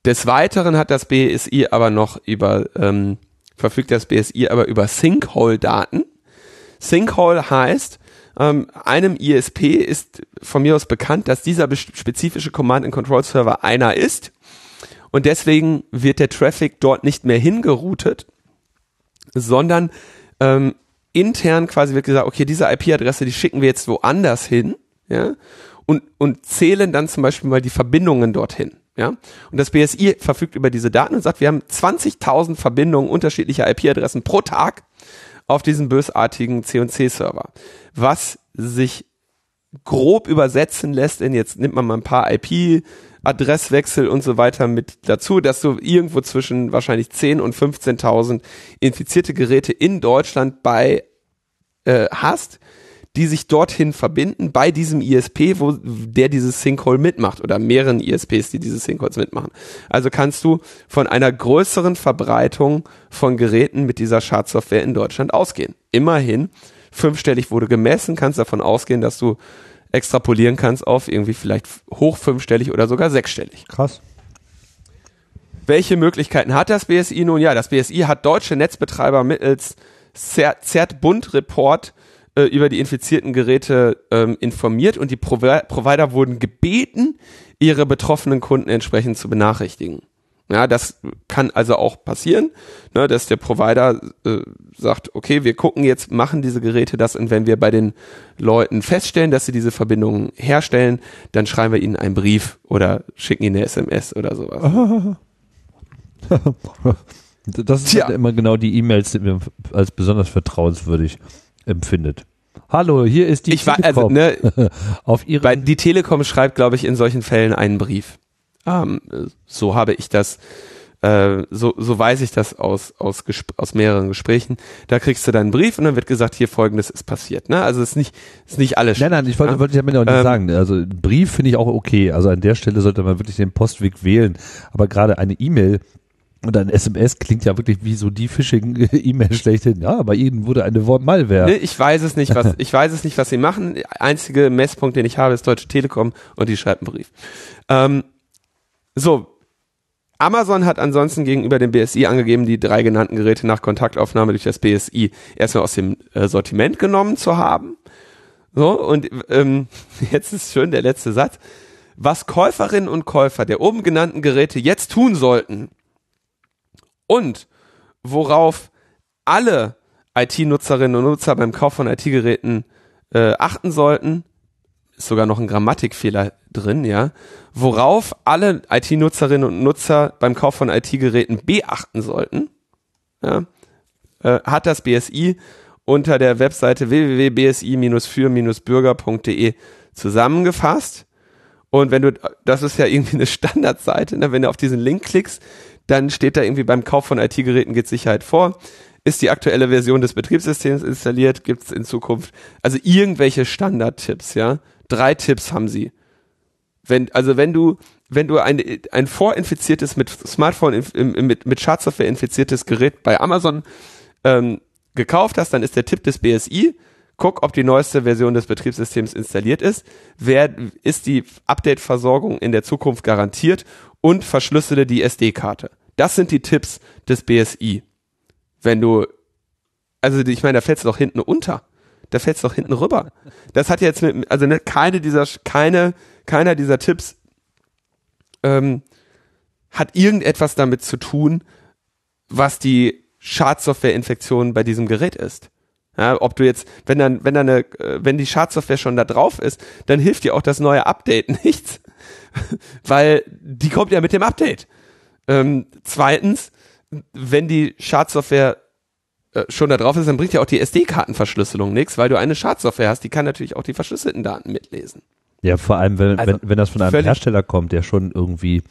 Des Weiteren hat das BSI aber noch über, ähm, verfügt das BSI aber über Sinkhole-Daten. Sinkhole heißt, ähm, einem ISP ist von mir aus bekannt, dass dieser spezifische Command-and-Control-Server einer ist und deswegen wird der Traffic dort nicht mehr hingeroutet, sondern ähm, intern quasi wird gesagt, okay, diese IP-Adresse, die schicken wir jetzt woanders hin, ja, und, und zählen dann zum Beispiel mal die Verbindungen dorthin. Ja, und das BSI verfügt über diese Daten und sagt, wir haben 20.000 Verbindungen unterschiedlicher IP-Adressen pro Tag auf diesem bösartigen C&C-Server, was sich grob übersetzen lässt in jetzt nimmt man mal ein paar IP Adresswechsel und so weiter mit dazu, dass du irgendwo zwischen wahrscheinlich 10 und 15.000 infizierte Geräte in Deutschland bei äh, hast, die sich dorthin verbinden bei diesem ISP, wo der dieses Sinkhole mitmacht oder mehreren ISPs, die dieses Sinkholes mitmachen. Also kannst du von einer größeren Verbreitung von Geräten mit dieser Schadsoftware in Deutschland ausgehen. Immerhin fünfstellig wurde gemessen, kannst davon ausgehen, dass du extrapolieren kannst auf irgendwie vielleicht hoch fünfstellig oder sogar sechsstellig. Krass. Welche Möglichkeiten hat das BSI nun? Ja, das BSI hat deutsche Netzbetreiber mittels ZERT-Bund-Report äh, über die infizierten Geräte ähm, informiert und die Provi Provider wurden gebeten, ihre betroffenen Kunden entsprechend zu benachrichtigen. Ja, das kann also auch passieren, ne, dass der Provider äh, sagt, okay, wir gucken jetzt, machen diese Geräte das und wenn wir bei den Leuten feststellen, dass sie diese Verbindungen herstellen, dann schreiben wir ihnen einen Brief oder schicken ihnen eine SMS oder sowas. das sind halt immer genau die E-Mails, die man als besonders vertrauenswürdig empfindet. Hallo, hier ist die ich war, also, ne, auf ihre die Telekom schreibt, glaube ich, in solchen Fällen einen Brief. Ähm, so habe ich das, äh, so, so weiß ich das aus, aus, aus mehreren Gesprächen. Da kriegst du dann einen Brief und dann wird gesagt, hier folgendes ist passiert. Ne? Also es ist nicht, ist nicht alles. Nein, nein, ich wollte, ja? wollte ich damit auch nicht ähm, sagen. Also Brief finde ich auch okay. Also an der Stelle sollte man wirklich den Postweg wählen. Aber gerade eine E-Mail, und ein SMS klingt ja wirklich wie so die Phishing-E-Mail schlechthin. Ja, bei Ihnen wurde eine Malware. Nee, ich weiß es nicht, was, ich weiß es nicht, was Sie machen. Der einzige Messpunkt, den ich habe, ist Deutsche Telekom und die schreibt einen Brief. Ähm, so. Amazon hat ansonsten gegenüber dem BSI angegeben, die drei genannten Geräte nach Kontaktaufnahme durch das BSI erstmal aus dem äh, Sortiment genommen zu haben. So, und ähm, jetzt ist schön der letzte Satz. Was Käuferinnen und Käufer der oben genannten Geräte jetzt tun sollten und worauf alle IT-Nutzerinnen und Nutzer beim Kauf von IT-Geräten äh, achten sollten, ist sogar noch ein Grammatikfehler drin, ja, worauf alle IT-Nutzerinnen und Nutzer beim Kauf von IT-Geräten beachten sollten, ja, äh, hat das BSI unter der Webseite www.bsi-für-bürger.de zusammengefasst. Und wenn du, das ist ja irgendwie eine Standardseite, ne? wenn du auf diesen Link klickst, dann steht da irgendwie beim Kauf von IT-Geräten geht Sicherheit vor. Ist die aktuelle Version des Betriebssystems installiert? Gibt es in Zukunft also irgendwelche Standardtipps, ja? Drei Tipps haben sie. Wenn, also wenn du, wenn du ein, ein vorinfiziertes mit Smartphone, mit, mit Schadsoftware infiziertes Gerät bei Amazon ähm, gekauft hast, dann ist der Tipp des BSI, guck, ob die neueste Version des Betriebssystems installiert ist, wer ist die Update-Versorgung in der Zukunft garantiert und verschlüssele die SD-Karte. Das sind die Tipps des BSI. Wenn du, also ich meine, da fällt's doch hinten unter. Da fällt's doch hinten rüber. Das hat jetzt mit, also ne, keine dieser, keine, keiner dieser Tipps ähm, hat irgendetwas damit zu tun, was die Schadsoftware-Infektion bei diesem Gerät ist. Ja, ob du jetzt, wenn dann, wenn dann eine, äh, wenn die Schadsoftware schon da drauf ist, dann hilft dir auch das neue Update nichts, weil die kommt ja mit dem Update. Ähm, zweitens, wenn die Schadsoftware äh, schon da drauf ist, dann bringt ja auch die SD-Kartenverschlüsselung nichts, weil du eine Schadsoftware hast, die kann natürlich auch die verschlüsselten Daten mitlesen. Ja, vor allem, wenn, also, wenn, wenn das von einem Hersteller kommt, der schon irgendwie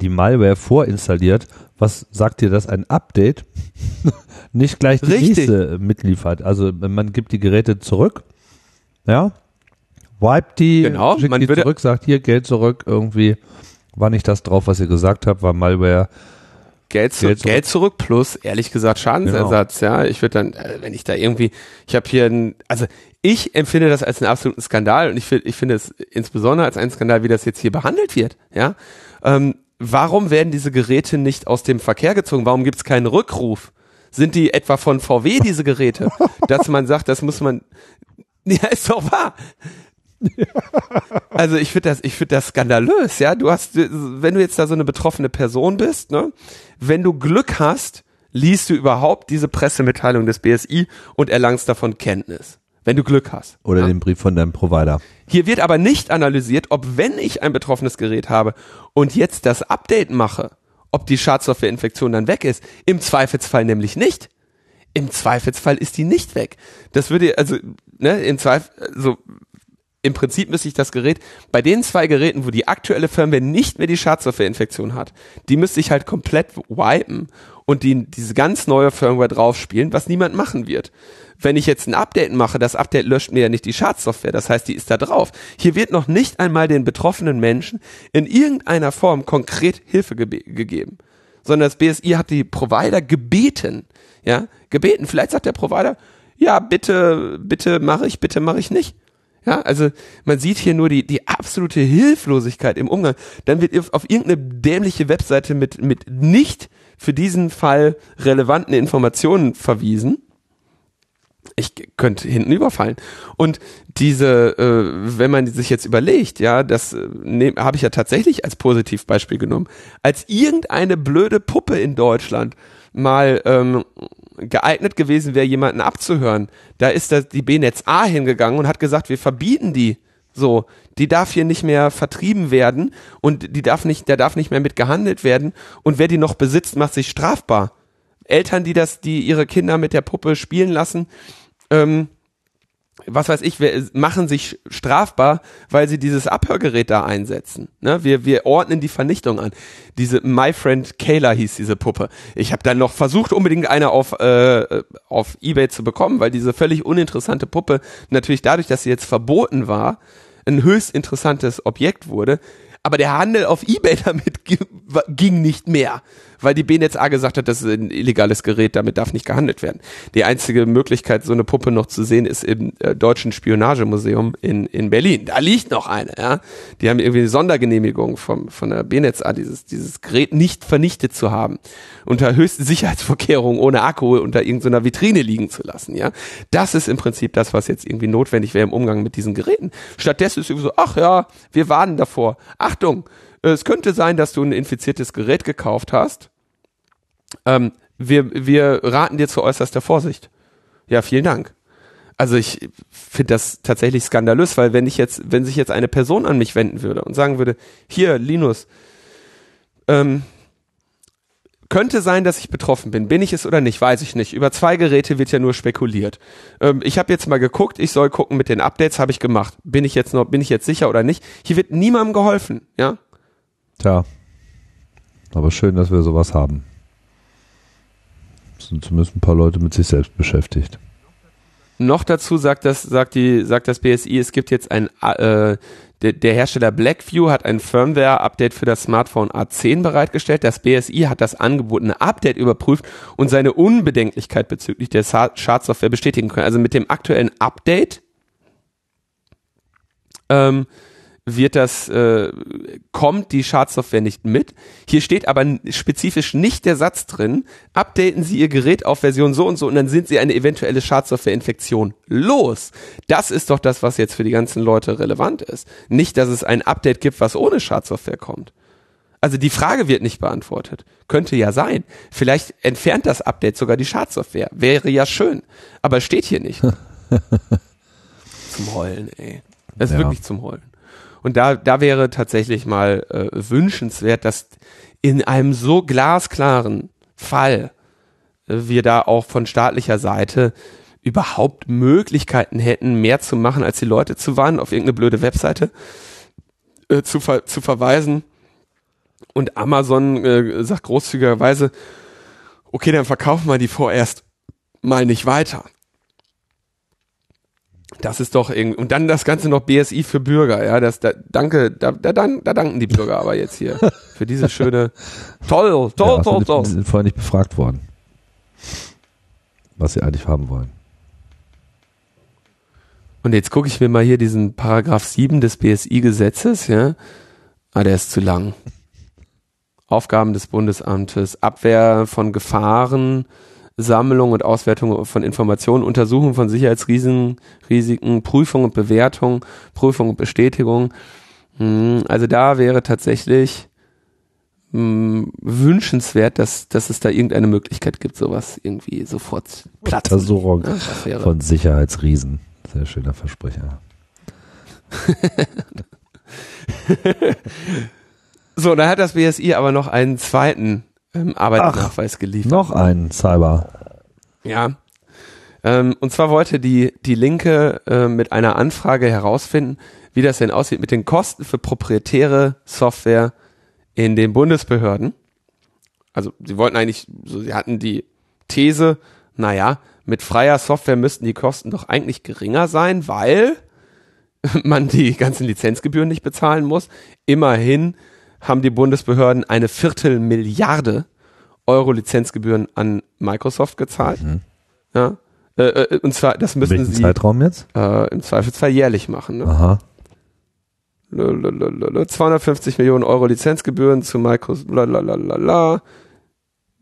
die Malware vorinstalliert, was sagt dir, dass ein Update nicht gleich die Richtig. nächste mitliefert? Also man gibt die Geräte zurück, ja, wipe die, genau, schickt die zurück, sagt hier Geld zurück, irgendwie war nicht das drauf, was ihr gesagt habt, war Malware. Geld, zu, Geld, zurück. Geld zurück plus, ehrlich gesagt, Schadensersatz, genau. ja. Ich würde dann, äh, wenn ich da irgendwie, ich habe hier ein, also ich empfinde das als einen absoluten Skandal und ich, ich finde es insbesondere als einen Skandal, wie das jetzt hier behandelt wird, ja. Ähm, warum werden diese Geräte nicht aus dem Verkehr gezogen? Warum gibt es keinen Rückruf? Sind die etwa von VW, diese Geräte? Dass man sagt, das muss man, ja, ist doch wahr. Also ich finde das, ich finde das skandalös, ja. Du hast, wenn du jetzt da so eine betroffene Person bist, ne, wenn du Glück hast, liest du überhaupt diese Pressemitteilung des BSI und erlangst davon Kenntnis wenn du Glück hast. Oder ja? den Brief von deinem Provider. Hier wird aber nicht analysiert, ob wenn ich ein betroffenes Gerät habe und jetzt das Update mache, ob die Schadsoftware-Infektion dann weg ist. Im Zweifelsfall nämlich nicht. Im Zweifelsfall ist die nicht weg. Das würde, also, ne, im Zweifel, also, im Prinzip müsste ich das Gerät, bei den zwei Geräten, wo die aktuelle Firmware nicht mehr die Schadsoftware-Infektion hat, die müsste ich halt komplett wipen und die, diese ganz neue Firmware draufspielen, was niemand machen wird wenn ich jetzt ein Update mache, das Update löscht mir ja nicht die Schadsoftware, das heißt, die ist da drauf. Hier wird noch nicht einmal den betroffenen Menschen in irgendeiner Form konkret Hilfe ge gegeben, sondern das BSI hat die Provider gebeten, ja, gebeten. Vielleicht sagt der Provider, ja, bitte, bitte mache ich, bitte mache ich nicht. Ja, also man sieht hier nur die, die absolute Hilflosigkeit im Umgang. Dann wird auf irgendeine dämliche Webseite mit, mit nicht für diesen Fall relevanten Informationen verwiesen ich könnte hinten überfallen. Und diese, äh, wenn man sich jetzt überlegt, ja, das ne, habe ich ja tatsächlich als Positivbeispiel genommen, als irgendeine blöde Puppe in Deutschland mal ähm, geeignet gewesen wäre, jemanden abzuhören, da ist das die B-Netz A hingegangen und hat gesagt, wir verbieten die. So, die darf hier nicht mehr vertrieben werden und die darf nicht, der darf nicht mehr mit gehandelt werden und wer die noch besitzt, macht sich strafbar. Eltern, die das, die ihre Kinder mit der Puppe spielen lassen, ähm, was weiß ich, wir machen sich strafbar, weil sie dieses Abhörgerät da einsetzen. Ne? Wir, wir ordnen die Vernichtung an. Diese My Friend Kayla hieß diese Puppe. Ich habe dann noch versucht, unbedingt eine auf, äh, auf Ebay zu bekommen, weil diese völlig uninteressante Puppe natürlich dadurch, dass sie jetzt verboten war, ein höchst interessantes Objekt wurde. Aber der Handel auf Ebay damit ging nicht mehr weil die BNetz A gesagt hat, das ist ein illegales Gerät, damit darf nicht gehandelt werden. Die einzige Möglichkeit, so eine Puppe noch zu sehen, ist im äh, Deutschen Spionagemuseum in, in Berlin. Da liegt noch eine, ja. Die haben irgendwie eine Sondergenehmigung vom, von der BNetz A, dieses, dieses Gerät nicht vernichtet zu haben. Unter höchsten Sicherheitsvorkehrungen ohne Akku unter irgendeiner Vitrine liegen zu lassen, ja. Das ist im Prinzip das, was jetzt irgendwie notwendig wäre im Umgang mit diesen Geräten. Stattdessen ist irgendwie so, ach ja, wir warnen davor. Achtung, es könnte sein, dass du ein infiziertes Gerät gekauft hast ähm, wir, wir raten dir zu äußerster Vorsicht. Ja, vielen Dank. Also ich finde das tatsächlich skandalös, weil wenn ich jetzt, wenn sich jetzt eine Person an mich wenden würde und sagen würde, hier, Linus, ähm, könnte sein, dass ich betroffen bin. Bin ich es oder nicht, weiß ich nicht. Über zwei Geräte wird ja nur spekuliert. Ähm, ich habe jetzt mal geguckt, ich soll gucken mit den Updates, habe ich gemacht. Bin ich jetzt noch, bin ich jetzt sicher oder nicht? Hier wird niemandem geholfen, ja? Tja. Aber schön, dass wir sowas haben sind zumindest ein paar Leute mit sich selbst beschäftigt. Noch dazu sagt das, sagt die, sagt das BSI, es gibt jetzt ein, äh, der, der Hersteller Blackview hat ein Firmware-Update für das Smartphone A10 bereitgestellt. Das BSI hat das angebotene Update überprüft und seine Unbedenklichkeit bezüglich der Schadsoftware bestätigen können. Also mit dem aktuellen Update ähm, wird das, äh, kommt die Schadsoftware nicht mit. Hier steht aber spezifisch nicht der Satz drin, updaten Sie Ihr Gerät auf Version so und so und dann sind Sie eine eventuelle Schadsoftware-Infektion los. Das ist doch das, was jetzt für die ganzen Leute relevant ist. Nicht, dass es ein Update gibt, was ohne Schadsoftware kommt. Also die Frage wird nicht beantwortet. Könnte ja sein. Vielleicht entfernt das Update sogar die Schadsoftware. Wäre ja schön. Aber steht hier nicht. zum Heulen, ey. Das ist ja. wirklich zum Heulen. Und da, da wäre tatsächlich mal äh, wünschenswert, dass in einem so glasklaren Fall äh, wir da auch von staatlicher Seite überhaupt Möglichkeiten hätten, mehr zu machen, als die Leute zu warnen, auf irgendeine blöde Webseite äh, zu, ver zu verweisen. Und Amazon äh, sagt großzügigerweise, okay, dann verkaufen wir die vorerst mal nicht weiter. Das ist doch irgendwie, und dann das Ganze noch BSI für Bürger, ja, das, da, danke, da, da, da danken die Bürger aber jetzt hier für diese schöne, toll, toll, ja, toll, toll. Die sind vorher nicht befragt worden, was sie eigentlich haben wollen. Und jetzt gucke ich mir mal hier diesen Paragraph 7 des BSI-Gesetzes, ja, ah, der ist zu lang. Aufgaben des Bundesamtes, Abwehr von Gefahren, Sammlung und Auswertung von Informationen, Untersuchung von Sicherheitsrisiken, Risiken, Prüfung und Bewertung, Prüfung und Bestätigung. Hm, also da wäre tatsächlich mh, hm, wünschenswert, dass, dass es da irgendeine Möglichkeit gibt, sowas irgendwie sofort Platz. Untersuchung ja, von Sicherheitsriesen. Sehr schöner Versprecher. so, da hat das BSI aber noch einen zweiten ähm, Arbeitsnachweis Ach, geliefert. Noch ein Cyber. Ja. Ähm, und zwar wollte die, die Linke äh, mit einer Anfrage herausfinden, wie das denn aussieht mit den Kosten für proprietäre Software in den Bundesbehörden. Also sie wollten eigentlich, so, sie hatten die These, naja, mit freier Software müssten die Kosten doch eigentlich geringer sein, weil man die ganzen Lizenzgebühren nicht bezahlen muss. Immerhin haben die Bundesbehörden eine Viertelmilliarde Euro Lizenzgebühren an Microsoft gezahlt. Mhm. Ja. Äh, äh, und zwar, das müssen Welchen sie Zeitraum jetzt? Äh, im Zweifelsfall jährlich machen. Ne? Aha. 250 Millionen Euro Lizenzgebühren zu Microsoft, lalalala.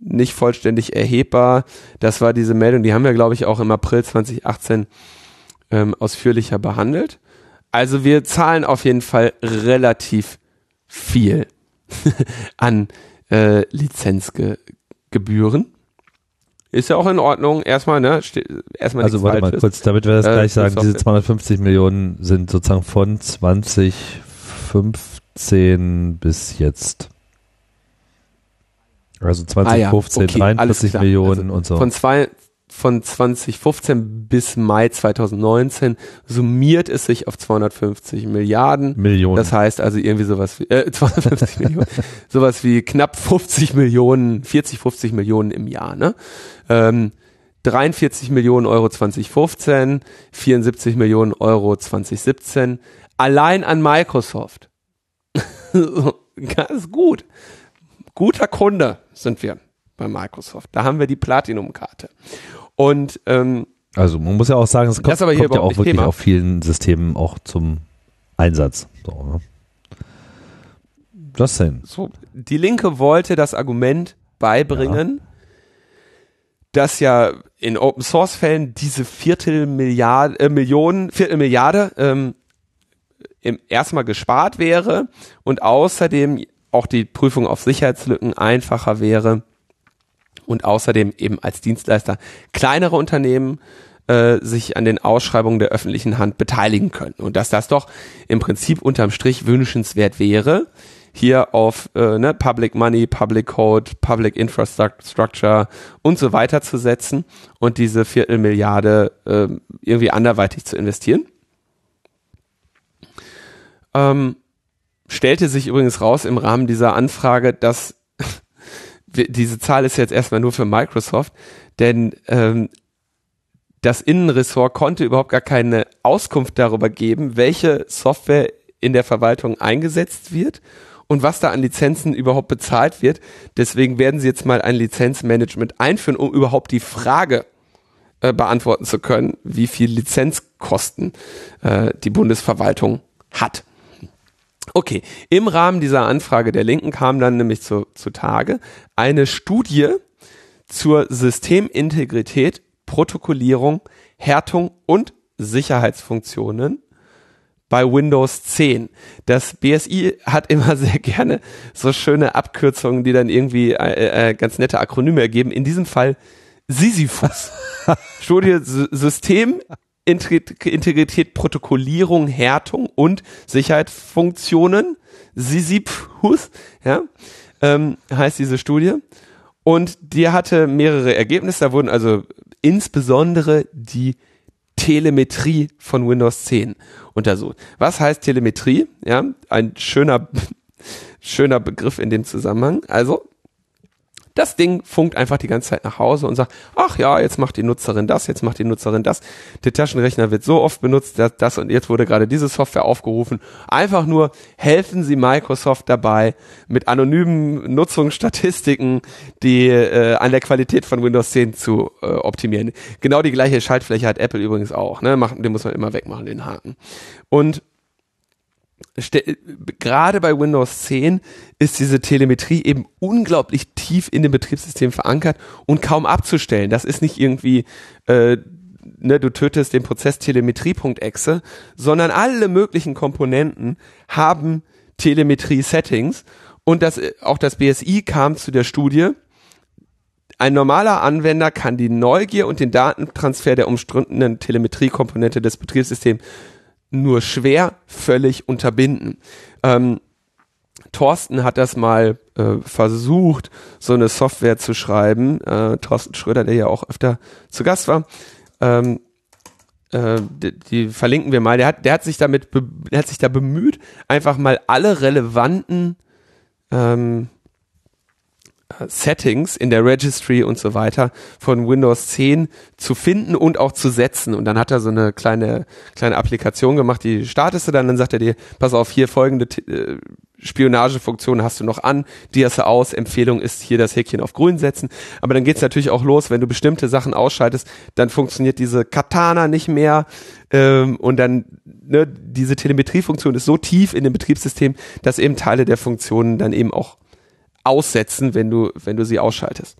nicht vollständig erhebbar. Das war diese Meldung, die haben wir, glaube ich, auch im April 2018 ähm, ausführlicher behandelt. Also wir zahlen auf jeden Fall relativ viel an äh, Lizenzgebühren. Ist ja auch in Ordnung. Erstmal, ne? Erstmal also warte mal kurz, damit wir das äh, gleich sagen, diese 250 Millionen sind sozusagen von 2015 bis jetzt. Also 2015 ah ja, okay, 43 Millionen also und so. Von zwei, von 2015 bis Mai 2019 summiert es sich auf 250 Milliarden. Millionen. Das heißt also irgendwie sowas wie, äh, 250 Millionen, sowas wie knapp 50 Millionen, 40, 50 Millionen im Jahr, ne? Ähm, 43 Millionen Euro 2015, 74 Millionen Euro 2017, allein an Microsoft. Ganz gut. Guter Kunde sind wir bei Microsoft. Da haben wir die Platinum-Karte. Und ähm, also man muss ja auch sagen, es kommt, kommt ja auch wirklich Thema. auf vielen Systemen auch zum Einsatz. So, ne? Just saying. So, die Linke wollte das Argument beibringen, ja. dass ja in Open Source Fällen diese Viertelmilliarde äh, Millionen Viertelmilliarde ähm, im, erstmal gespart wäre und außerdem auch die Prüfung auf Sicherheitslücken einfacher wäre und außerdem eben als Dienstleister kleinere Unternehmen äh, sich an den Ausschreibungen der öffentlichen Hand beteiligen können. Und dass das doch im Prinzip unterm Strich wünschenswert wäre, hier auf äh, ne, Public Money, Public Code, Public Infrastructure und so weiter zu setzen und diese Viertelmilliarde äh, irgendwie anderweitig zu investieren. Ähm, stellte sich übrigens raus im Rahmen dieser Anfrage, dass diese Zahl ist jetzt erstmal nur für Microsoft, denn ähm, das Innenressort konnte überhaupt gar keine Auskunft darüber geben, welche Software in der Verwaltung eingesetzt wird und was da an Lizenzen überhaupt bezahlt wird. Deswegen werden sie jetzt mal ein Lizenzmanagement einführen, um überhaupt die Frage äh, beantworten zu können, wie viel Lizenzkosten äh, die Bundesverwaltung hat. Okay, im Rahmen dieser Anfrage der Linken kam dann nämlich zu, zutage eine Studie zur Systemintegrität, Protokollierung, Härtung und Sicherheitsfunktionen bei Windows 10. Das BSI hat immer sehr gerne so schöne Abkürzungen, die dann irgendwie äh, äh, ganz nette Akronyme ergeben. In diesem Fall Sisyphus. Studie System Integrität, Protokollierung, Härtung und Sicherheitsfunktionen. Sisyphus, ja, ähm, heißt diese Studie. Und die hatte mehrere Ergebnisse. Da wurden also insbesondere die Telemetrie von Windows 10 untersucht. Was heißt Telemetrie? Ja, ein schöner, schöner Begriff in dem Zusammenhang. Also, das Ding funkt einfach die ganze Zeit nach Hause und sagt, ach ja, jetzt macht die Nutzerin das, jetzt macht die Nutzerin das. Der Taschenrechner wird so oft benutzt, dass das und jetzt wurde gerade diese Software aufgerufen. Einfach nur helfen Sie Microsoft dabei, mit anonymen Nutzungsstatistiken die äh, an der Qualität von Windows 10 zu äh, optimieren. Genau die gleiche Schaltfläche hat Apple übrigens auch. Ne? Macht, den muss man immer wegmachen, den Haken. Und gerade bei Windows 10 ist diese Telemetrie eben unglaublich tief in dem Betriebssystem verankert und kaum abzustellen. Das ist nicht irgendwie, äh, ne, du tötest den Prozess Telemetrie.exe, sondern alle möglichen Komponenten haben Telemetrie-Settings und das, auch das BSI kam zu der Studie, ein normaler Anwender kann die Neugier und den Datentransfer der umstrittenen Telemetriekomponente des Betriebssystems nur schwer völlig unterbinden. Ähm, Thorsten hat das mal äh, versucht, so eine Software zu schreiben. Äh, Thorsten Schröder, der ja auch öfter zu Gast war. Ähm, äh, die, die, verlinken wir mal. Der hat, der hat sich damit, der hat sich da bemüht, einfach mal alle relevanten ähm, Settings in der Registry und so weiter von Windows 10 zu finden und auch zu setzen. Und dann hat er so eine kleine, kleine Applikation gemacht, die startest du dann, dann sagt er dir, pass auf, hier folgende äh, Spionagefunktion hast du noch an, die hast du aus, Empfehlung ist hier das Häkchen auf grün setzen. Aber dann geht's natürlich auch los, wenn du bestimmte Sachen ausschaltest, dann funktioniert diese Katana nicht mehr ähm, und dann ne, diese Telemetriefunktion ist so tief in dem Betriebssystem, dass eben Teile der Funktionen dann eben auch aussetzen, wenn du, wenn du sie ausschaltest.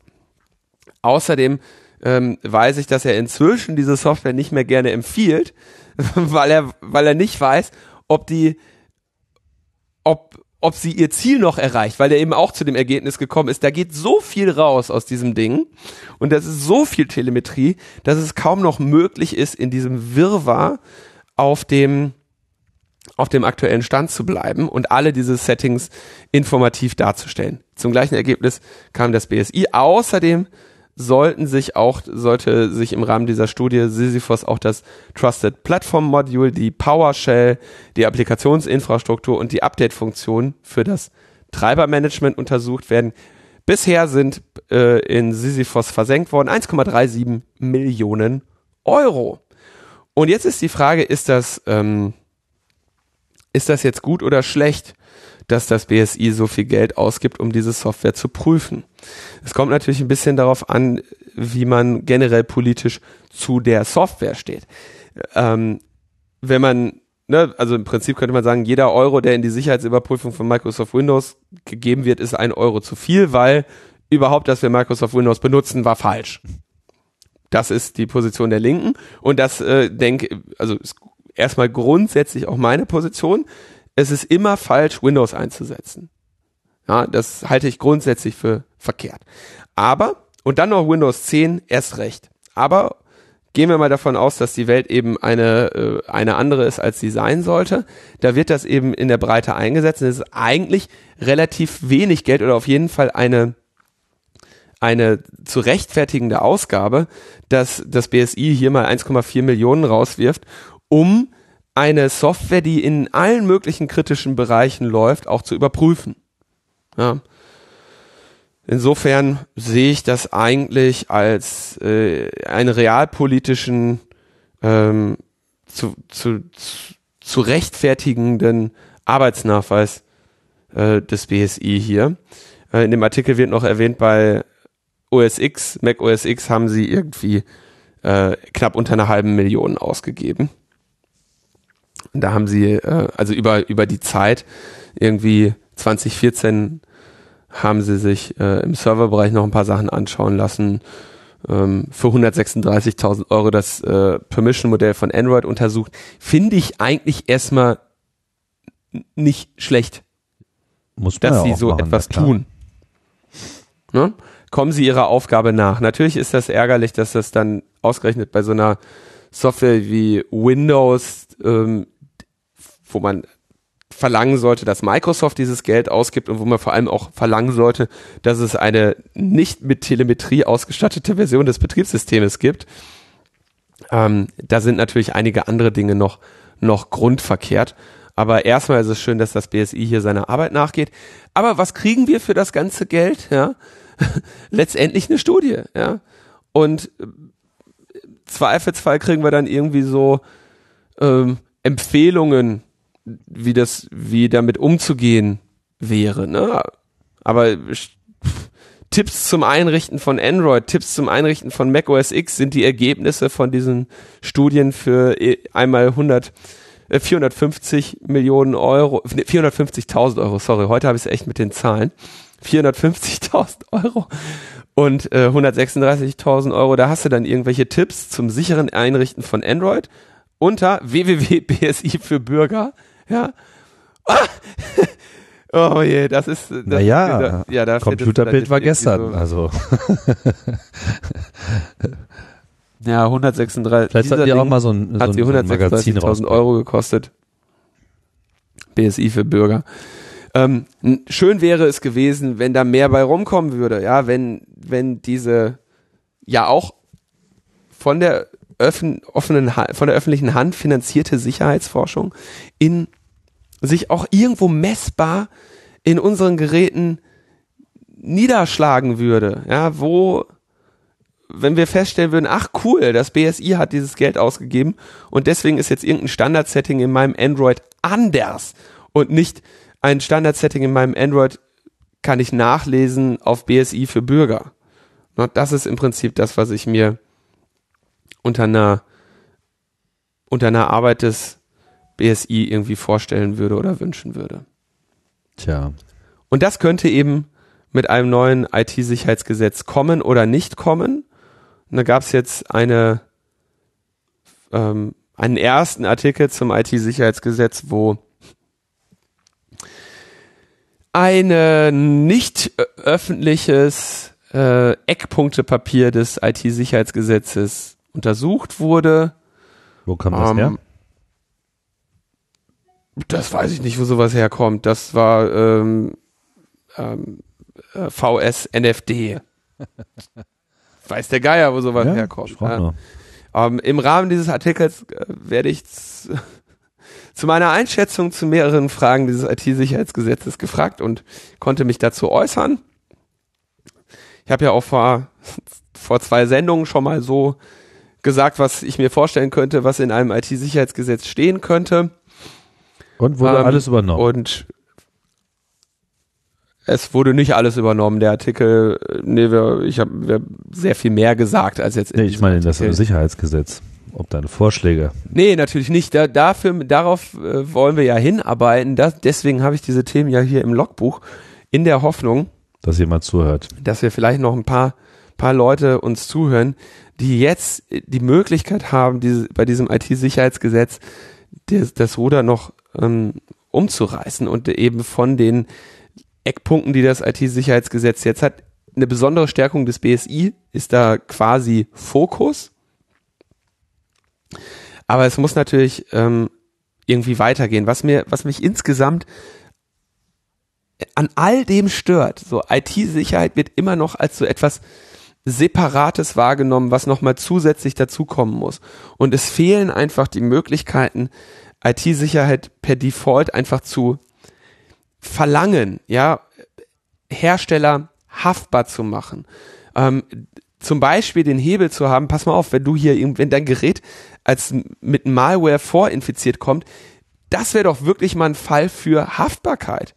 Außerdem ähm, weiß ich, dass er inzwischen diese Software nicht mehr gerne empfiehlt, weil er, weil er nicht weiß, ob die, ob, ob sie ihr Ziel noch erreicht, weil er eben auch zu dem Ergebnis gekommen ist, da geht so viel raus aus diesem Ding und das ist so viel Telemetrie, dass es kaum noch möglich ist, in diesem Wirrwarr auf dem auf dem aktuellen Stand zu bleiben und alle diese Settings informativ darzustellen. Zum gleichen Ergebnis kam das BSI. Außerdem sollten sich auch, sollte sich im Rahmen dieser Studie Sisyphus auch das Trusted Platform Module, die PowerShell, die Applikationsinfrastruktur und die Update-Funktion für das Treibermanagement untersucht werden. Bisher sind äh, in Sisyphus versenkt worden 1,37 Millionen Euro. Und jetzt ist die Frage, ist das ähm, ist das jetzt gut oder schlecht, dass das BSI so viel Geld ausgibt, um diese Software zu prüfen? Es kommt natürlich ein bisschen darauf an, wie man generell politisch zu der Software steht. Ähm, wenn man, ne, also im Prinzip könnte man sagen, jeder Euro, der in die Sicherheitsüberprüfung von Microsoft Windows gegeben wird, ist ein Euro zu viel, weil überhaupt, dass wir Microsoft Windows benutzen, war falsch. Das ist die Position der Linken und das äh, denke, also ist erstmal grundsätzlich auch meine Position. Es ist immer falsch, Windows einzusetzen. Ja, das halte ich grundsätzlich für verkehrt. Aber, und dann noch Windows 10, erst recht. Aber gehen wir mal davon aus, dass die Welt eben eine, äh, eine andere ist, als sie sein sollte. Da wird das eben in der Breite eingesetzt. Und es ist eigentlich relativ wenig Geld oder auf jeden Fall eine, eine zu rechtfertigende Ausgabe, dass das BSI hier mal 1,4 Millionen rauswirft um eine Software, die in allen möglichen kritischen Bereichen läuft, auch zu überprüfen. Ja. Insofern sehe ich das eigentlich als äh, einen realpolitischen ähm, zu, zu, zu rechtfertigenden Arbeitsnachweis äh, des BSI hier. Äh, in dem Artikel wird noch erwähnt, bei OS X, Mac OS X haben sie irgendwie äh, knapp unter einer halben Million ausgegeben. Und da haben sie, äh, also über, über die Zeit, irgendwie 2014 haben sie sich äh, im Serverbereich noch ein paar Sachen anschauen lassen. Ähm, für 136.000 Euro das äh, Permission-Modell von Android untersucht. Finde ich eigentlich erstmal nicht schlecht, Muss man dass ja sie so machen, etwas tun. Ne? Kommen sie ihrer Aufgabe nach. Natürlich ist das ärgerlich, dass das dann ausgerechnet bei so einer Software wie Windows, ähm, wo man verlangen sollte, dass Microsoft dieses Geld ausgibt und wo man vor allem auch verlangen sollte, dass es eine nicht mit Telemetrie ausgestattete Version des Betriebssystems gibt. Ähm, da sind natürlich einige andere Dinge noch, noch grundverkehrt. Aber erstmal ist es schön, dass das BSI hier seiner Arbeit nachgeht. Aber was kriegen wir für das ganze Geld? Ja, letztendlich eine Studie. Ja, und äh, Zweifelsfall kriegen wir dann irgendwie so ähm, Empfehlungen, wie das, wie damit umzugehen wäre. Ne? Aber Tipps zum Einrichten von Android, Tipps zum Einrichten von Mac OS X sind die Ergebnisse von diesen Studien für eh einmal 100, äh, 450 Millionen Euro, nee, 450.000 Euro, sorry, heute habe ich es echt mit den Zahlen. 450.000 Euro und äh, 136.000 Euro. Da hast du dann irgendwelche Tipps zum sicheren Einrichten von Android unter www.bsi für Bürger. Ja. Oh je, das ist. Das, Naja, dieser- ja, da Computerbild war gestern, so- also Ja, 136. vielleicht sollten die auch mal so ein, so hat sie so ein Magazin 136.000 rausbringen. Euro gekostet. BSI für Bürger. Ähm, schön wäre es gewesen, wenn da mehr bei rumkommen würde, ja, wenn, wenn diese ja auch von der offenen, von der öffentlichen Hand finanzierte Sicherheitsforschung in sich auch irgendwo messbar in unseren Geräten niederschlagen würde, ja, wo wenn wir feststellen würden, ach cool, das BSI hat dieses Geld ausgegeben und deswegen ist jetzt irgendein Standardsetting in meinem Android anders und nicht ein Standardsetting in meinem Android kann ich nachlesen auf BSI für Bürger. Das ist im Prinzip das, was ich mir unter einer, unter einer Arbeit des BSI irgendwie vorstellen würde oder wünschen würde. Tja, Und das könnte eben mit einem neuen IT-Sicherheitsgesetz kommen oder nicht kommen. Und da gab es jetzt eine, ähm, einen ersten Artikel zum IT-Sicherheitsgesetz, wo ein nicht öffentliches äh, Eckpunktepapier des IT-Sicherheitsgesetzes untersucht wurde. wo kommt das Ähm, her? Das weiß ich nicht, wo sowas herkommt. Das war ähm, ähm, äh, VS NFD. Weiß der Geier, wo sowas Ja, herkommt. Ja. Ähm, Im Rahmen dieses Artikels äh, werde ich zu meiner Einschätzung zu mehreren Fragen dieses IT-Sicherheitsgesetzes gefragt und konnte mich dazu äußern. Ich habe ja auch vor, vor zwei Sendungen schon mal so gesagt, was ich mir vorstellen könnte, was in einem IT-Sicherheitsgesetz stehen könnte. Und wurde Ähm, alles übernommen. Und es wurde nicht alles übernommen. Der Artikel, nee, wir, ich habe sehr viel mehr gesagt als jetzt. in nee, ich meine das Artikel. Sicherheitsgesetz. Ob deine Vorschläge. Nee, natürlich nicht. Da, dafür, darauf äh, wollen wir ja hinarbeiten. Das, deswegen habe ich diese Themen ja hier im Logbuch in der Hoffnung, dass jemand zuhört. dass wir vielleicht noch ein paar, paar Leute uns zuhören, die jetzt die Möglichkeit haben, diese, bei diesem IT-Sicherheitsgesetz das, das Ruder noch ähm, umzureißen und eben von den Eckpunkten, die das IT-Sicherheitsgesetz jetzt hat, eine besondere Stärkung des BSI ist da quasi Fokus. Aber es muss natürlich ähm, irgendwie weitergehen. Was mir, was mich insgesamt an all dem stört, so IT-Sicherheit wird immer noch als so etwas Separates wahrgenommen, was nochmal zusätzlich dazukommen muss. Und es fehlen einfach die Möglichkeiten, IT-Sicherheit per Default einfach zu verlangen, ja, Hersteller haftbar zu machen. Ähm, zum Beispiel den Hebel zu haben, pass mal auf, wenn du hier, wenn dein Gerät als mit Malware vorinfiziert kommt, das wäre doch wirklich mal ein Fall für Haftbarkeit.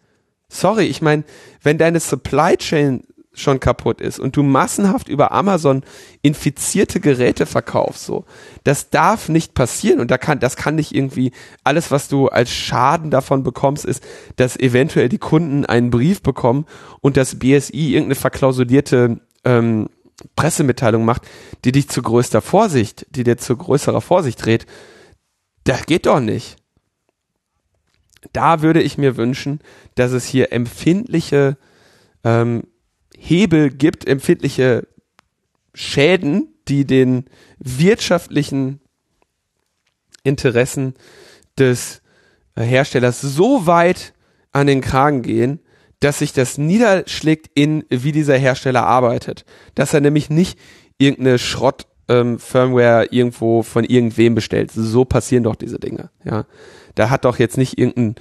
Sorry, ich meine, wenn deine Supply Chain schon kaputt ist und du massenhaft über Amazon infizierte Geräte verkaufst, so, das darf nicht passieren und da kann, das kann nicht irgendwie, alles was du als Schaden davon bekommst, ist, dass eventuell die Kunden einen Brief bekommen und das BSI irgendeine verklausulierte ähm, Pressemitteilung macht, die dich zu größter Vorsicht, die dir zu größerer Vorsicht dreht. Das geht doch nicht da würde ich mir wünschen, dass es hier empfindliche ähm, Hebel gibt, empfindliche Schäden, die den wirtschaftlichen Interessen des Herstellers so weit an den Kragen gehen, dass sich das niederschlägt in, wie dieser Hersteller arbeitet. Dass er nämlich nicht irgendeine Schrott ähm, irgendwo von irgendwem bestellt. So passieren doch diese Dinge, ja. Da hat doch jetzt nicht irgendein,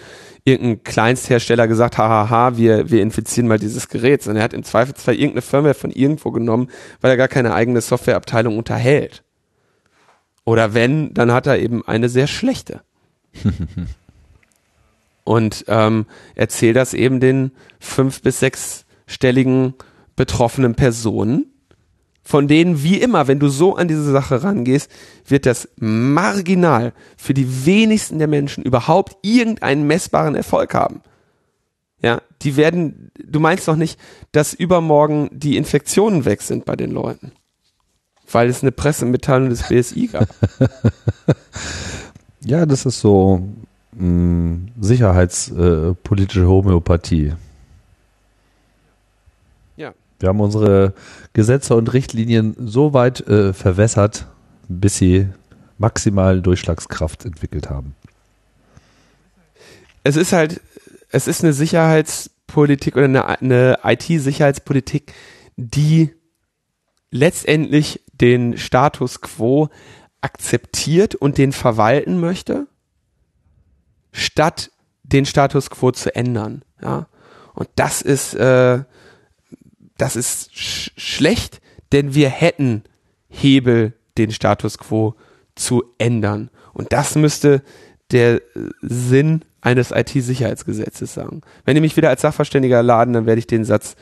irgendein Kleinsthersteller gesagt, hahaha, wir, wir infizieren mal dieses Gerät, sondern er hat im Zweifelsfall irgendeine Firmware von irgendwo genommen, weil er gar keine eigene Softwareabteilung unterhält. Oder wenn, dann hat er eben eine sehr schlechte. Und ähm, erzählt das eben den fünf- bis sechsstelligen betroffenen Personen, von denen, wie immer, wenn du so an diese Sache rangehst, wird das marginal für die wenigsten der Menschen überhaupt irgendeinen messbaren Erfolg haben. Ja, die werden, du meinst doch nicht, dass übermorgen die Infektionen weg sind bei den Leuten. Weil es eine Pressemitteilung des BSI gab. ja, das ist so mh, mm, sicherheitspolitische Homöopathie. Wir haben unsere Gesetze und Richtlinien so weit äh, verwässert, bis sie maximal Durchschlagskraft entwickelt haben. Es ist halt, es ist eine Sicherheitspolitik oder eine, eine IT-Sicherheitspolitik, die letztendlich den Status quo akzeptiert und den verwalten möchte, statt den Status quo zu ändern. Ja? Und das ist äh, das ist sch schlecht, denn wir hätten Hebel, den Status quo zu ändern. Und das müsste der Sinn eines IT-Sicherheitsgesetzes sagen. Wenn die mich wieder als Sachverständiger laden, dann werde ich den Satz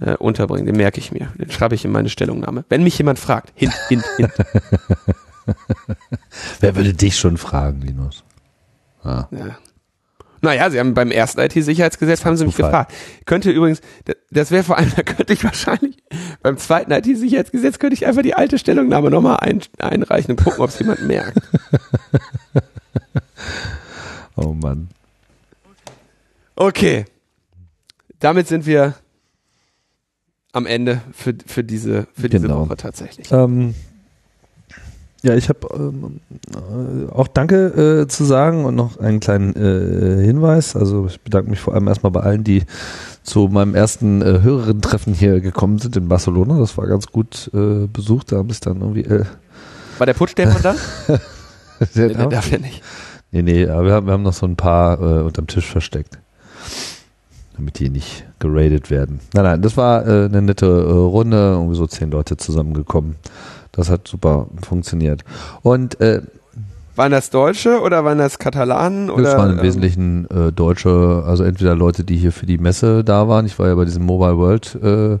äh, unterbringen. Den merke ich mir. Den schreibe ich in meine Stellungnahme. Wenn mich jemand fragt, hint, hint, hint. Wer würde dich schon fragen, Linus? Ah. Ja. Naja, sie haben beim ersten IT-Sicherheitsgesetz haben sie mich Zufall. gefragt. Könnte übrigens, das wäre vor allem, da könnte ich wahrscheinlich, beim zweiten IT-Sicherheitsgesetz könnte ich einfach die alte Stellungnahme nochmal ein, einreichen und gucken, ob es jemand merkt. oh Mann. Okay. Damit sind wir am Ende für, für diese, für diese genau. Woche tatsächlich. Ähm, ja, ich habe ähm, äh, auch Danke äh, zu sagen und noch einen kleinen äh, Hinweis. Also ich bedanke mich vor allem erstmal bei allen, die zu meinem ersten äh, höheren Treffen hier gekommen sind in Barcelona. Das war ganz gut äh, besucht. Da haben es dann irgendwie. Äh, war der Putschdämon da? der, der darf ja nicht. Nee, nee, aber wir haben, wir haben noch so ein paar äh, unterm Tisch versteckt. Damit die nicht geradet werden. Nein, nein, das war äh, eine nette äh, Runde, irgendwie so zehn Leute zusammengekommen. Das hat super funktioniert. Und äh, waren das Deutsche oder waren das Katalanen? Oder, das waren im ähm, Wesentlichen äh, Deutsche, also entweder Leute, die hier für die Messe da waren. Ich war ja bei diesem Mobile World äh,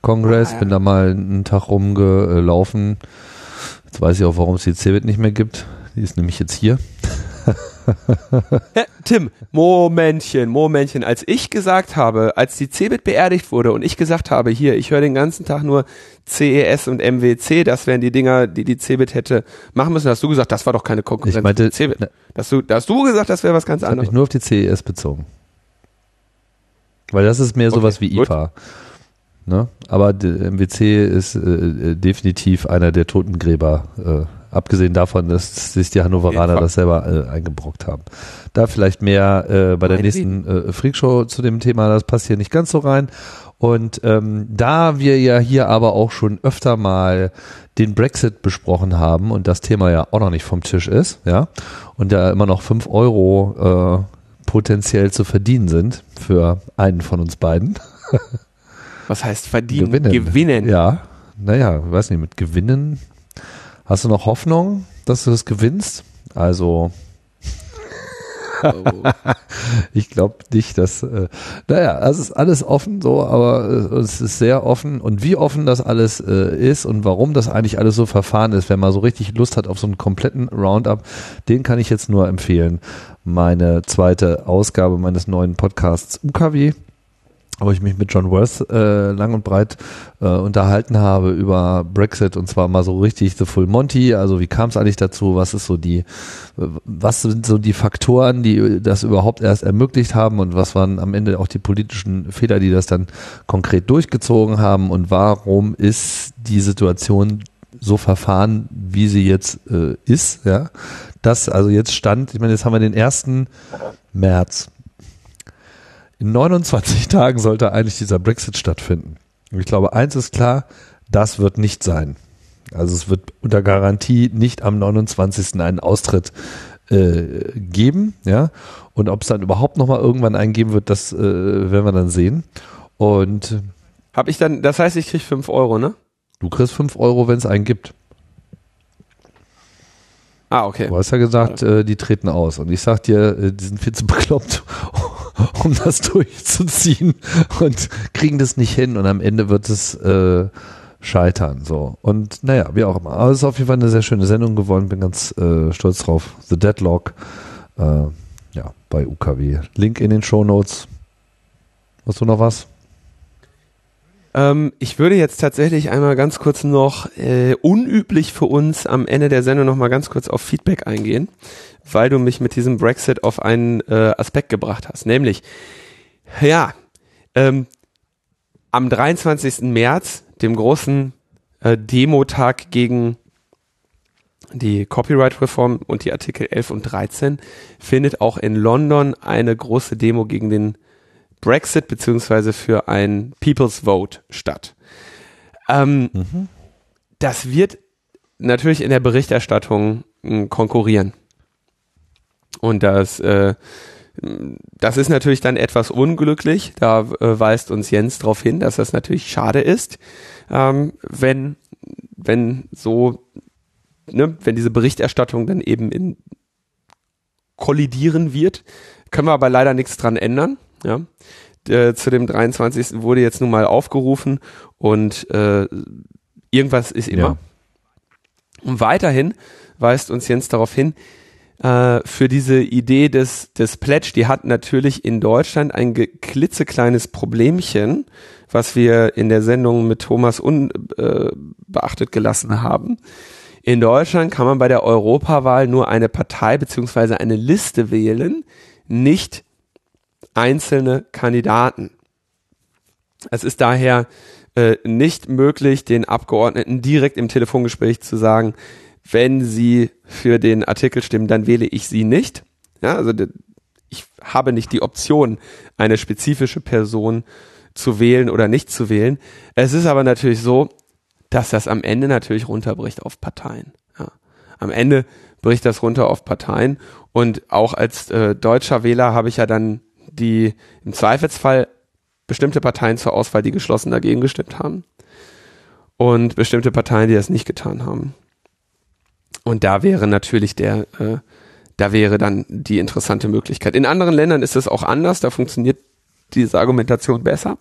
Congress, ah, ja. bin da mal einen Tag rumgelaufen. Jetzt weiß ich auch, warum es die CeBIT nicht mehr gibt. Die ist nämlich jetzt hier. Tim, Momentchen, Momentchen. Als ich gesagt habe, als die CeBIT beerdigt wurde und ich gesagt habe, hier, ich höre den ganzen Tag nur CES und MWC, das wären die Dinger, die die CeBIT hätte machen müssen, hast du gesagt, das war doch keine Konkurrenz ich meinte, CeBIT. Ne, hast du, hast du gesagt, das wäre was ganz anderes. Ich nur auf die CES bezogen. Weil das ist mehr sowas okay, wie IFA. Ne? Aber MWC ist äh, äh, definitiv einer der Totengräber äh, Abgesehen davon, dass sich die Hannoveraner das selber äh, eingebrockt haben. Da vielleicht mehr äh, bei der nächsten äh, Freakshow zu dem Thema, das passt hier nicht ganz so rein. Und ähm, da wir ja hier aber auch schon öfter mal den Brexit besprochen haben und das Thema ja auch noch nicht vom Tisch ist, ja, und da immer noch fünf Euro äh, potenziell zu verdienen sind für einen von uns beiden. Was heißt verdienen? Gewinnen. Gewinnen. Ja, naja, weiß nicht, mit Gewinnen Hast du noch Hoffnung, dass du das gewinnst? Also. ich glaube nicht, dass, äh, naja, es ist alles offen so, aber äh, es ist sehr offen und wie offen das alles äh, ist und warum das eigentlich alles so verfahren ist, wenn man so richtig Lust hat auf so einen kompletten Roundup, den kann ich jetzt nur empfehlen. Meine zweite Ausgabe meines neuen Podcasts UKW wo ich mich mit John Worth äh, lang und breit äh, unterhalten habe über Brexit und zwar mal so richtig the full Monty, also wie kam es eigentlich dazu, was ist so die, was sind so die Faktoren, die das überhaupt erst ermöglicht haben und was waren am Ende auch die politischen Fehler, die das dann konkret durchgezogen haben und warum ist die Situation so verfahren, wie sie jetzt äh, ist, ja. Das also jetzt stand, ich meine, jetzt haben wir den ersten März. In 29 Tagen sollte eigentlich dieser Brexit stattfinden. Und ich glaube, eins ist klar, das wird nicht sein. Also es wird unter Garantie nicht am 29. einen Austritt äh, geben, ja. Und ob es dann überhaupt nochmal irgendwann einen geben wird, das äh, werden wir dann sehen. Und habe ich dann, das heißt, ich krieg fünf Euro, ne? Du kriegst fünf Euro, wenn es einen gibt. Ah, okay. Du hast ja gesagt, äh, die treten aus. Und ich sag dir, äh, die sind viel zu bekloppt, um das durchzuziehen und kriegen das nicht hin und am Ende wird es äh, scheitern. So. Und naja, wie auch immer. Aber es ist auf jeden Fall eine sehr schöne Sendung geworden. Bin ganz äh, stolz drauf. The Deadlock. Äh, ja, bei UKW. Link in den Show Notes. Hast du noch was? Ähm, ich würde jetzt tatsächlich einmal ganz kurz noch, äh, unüblich für uns, am Ende der Sendung noch mal ganz kurz auf Feedback eingehen weil du mich mit diesem Brexit auf einen äh, Aspekt gebracht hast. Nämlich, ja, ähm, am 23. März, dem großen äh, Demotag gegen die Copyright-Reform und die Artikel 11 und 13, findet auch in London eine große Demo gegen den Brexit beziehungsweise für ein People's Vote statt. Ähm, mhm. Das wird natürlich in der Berichterstattung äh, konkurrieren. Und das, äh, das ist natürlich dann etwas unglücklich. Da äh, weist uns Jens darauf hin, dass das natürlich schade ist, ähm, wenn, wenn so, ne, wenn diese Berichterstattung dann eben in kollidieren wird. Können wir aber leider nichts dran ändern. Ja. Äh, zu dem 23. wurde jetzt nun mal aufgerufen und äh, irgendwas ist immer. Ja. Und weiterhin weist uns Jens darauf hin, äh, für diese Idee des, des Pledge, die hat natürlich in Deutschland ein klitzekleines Problemchen, was wir in der Sendung mit Thomas unbeachtet äh, gelassen haben. In Deutschland kann man bei der Europawahl nur eine Partei beziehungsweise eine Liste wählen, nicht einzelne Kandidaten. Es ist daher äh, nicht möglich, den Abgeordneten direkt im Telefongespräch zu sagen, wenn Sie für den Artikel stimmen, dann wähle ich Sie nicht. Ja, also ich habe nicht die Option, eine spezifische Person zu wählen oder nicht zu wählen. Es ist aber natürlich so, dass das am Ende natürlich runterbricht auf Parteien. Ja. Am Ende bricht das runter auf Parteien und auch als äh, deutscher Wähler habe ich ja dann die im Zweifelsfall bestimmte Parteien zur Auswahl, die geschlossen dagegen gestimmt haben und bestimmte Parteien, die das nicht getan haben. Und da wäre natürlich der, äh, da wäre dann die interessante Möglichkeit. In anderen Ländern ist es auch anders, da funktioniert diese Argumentation besser,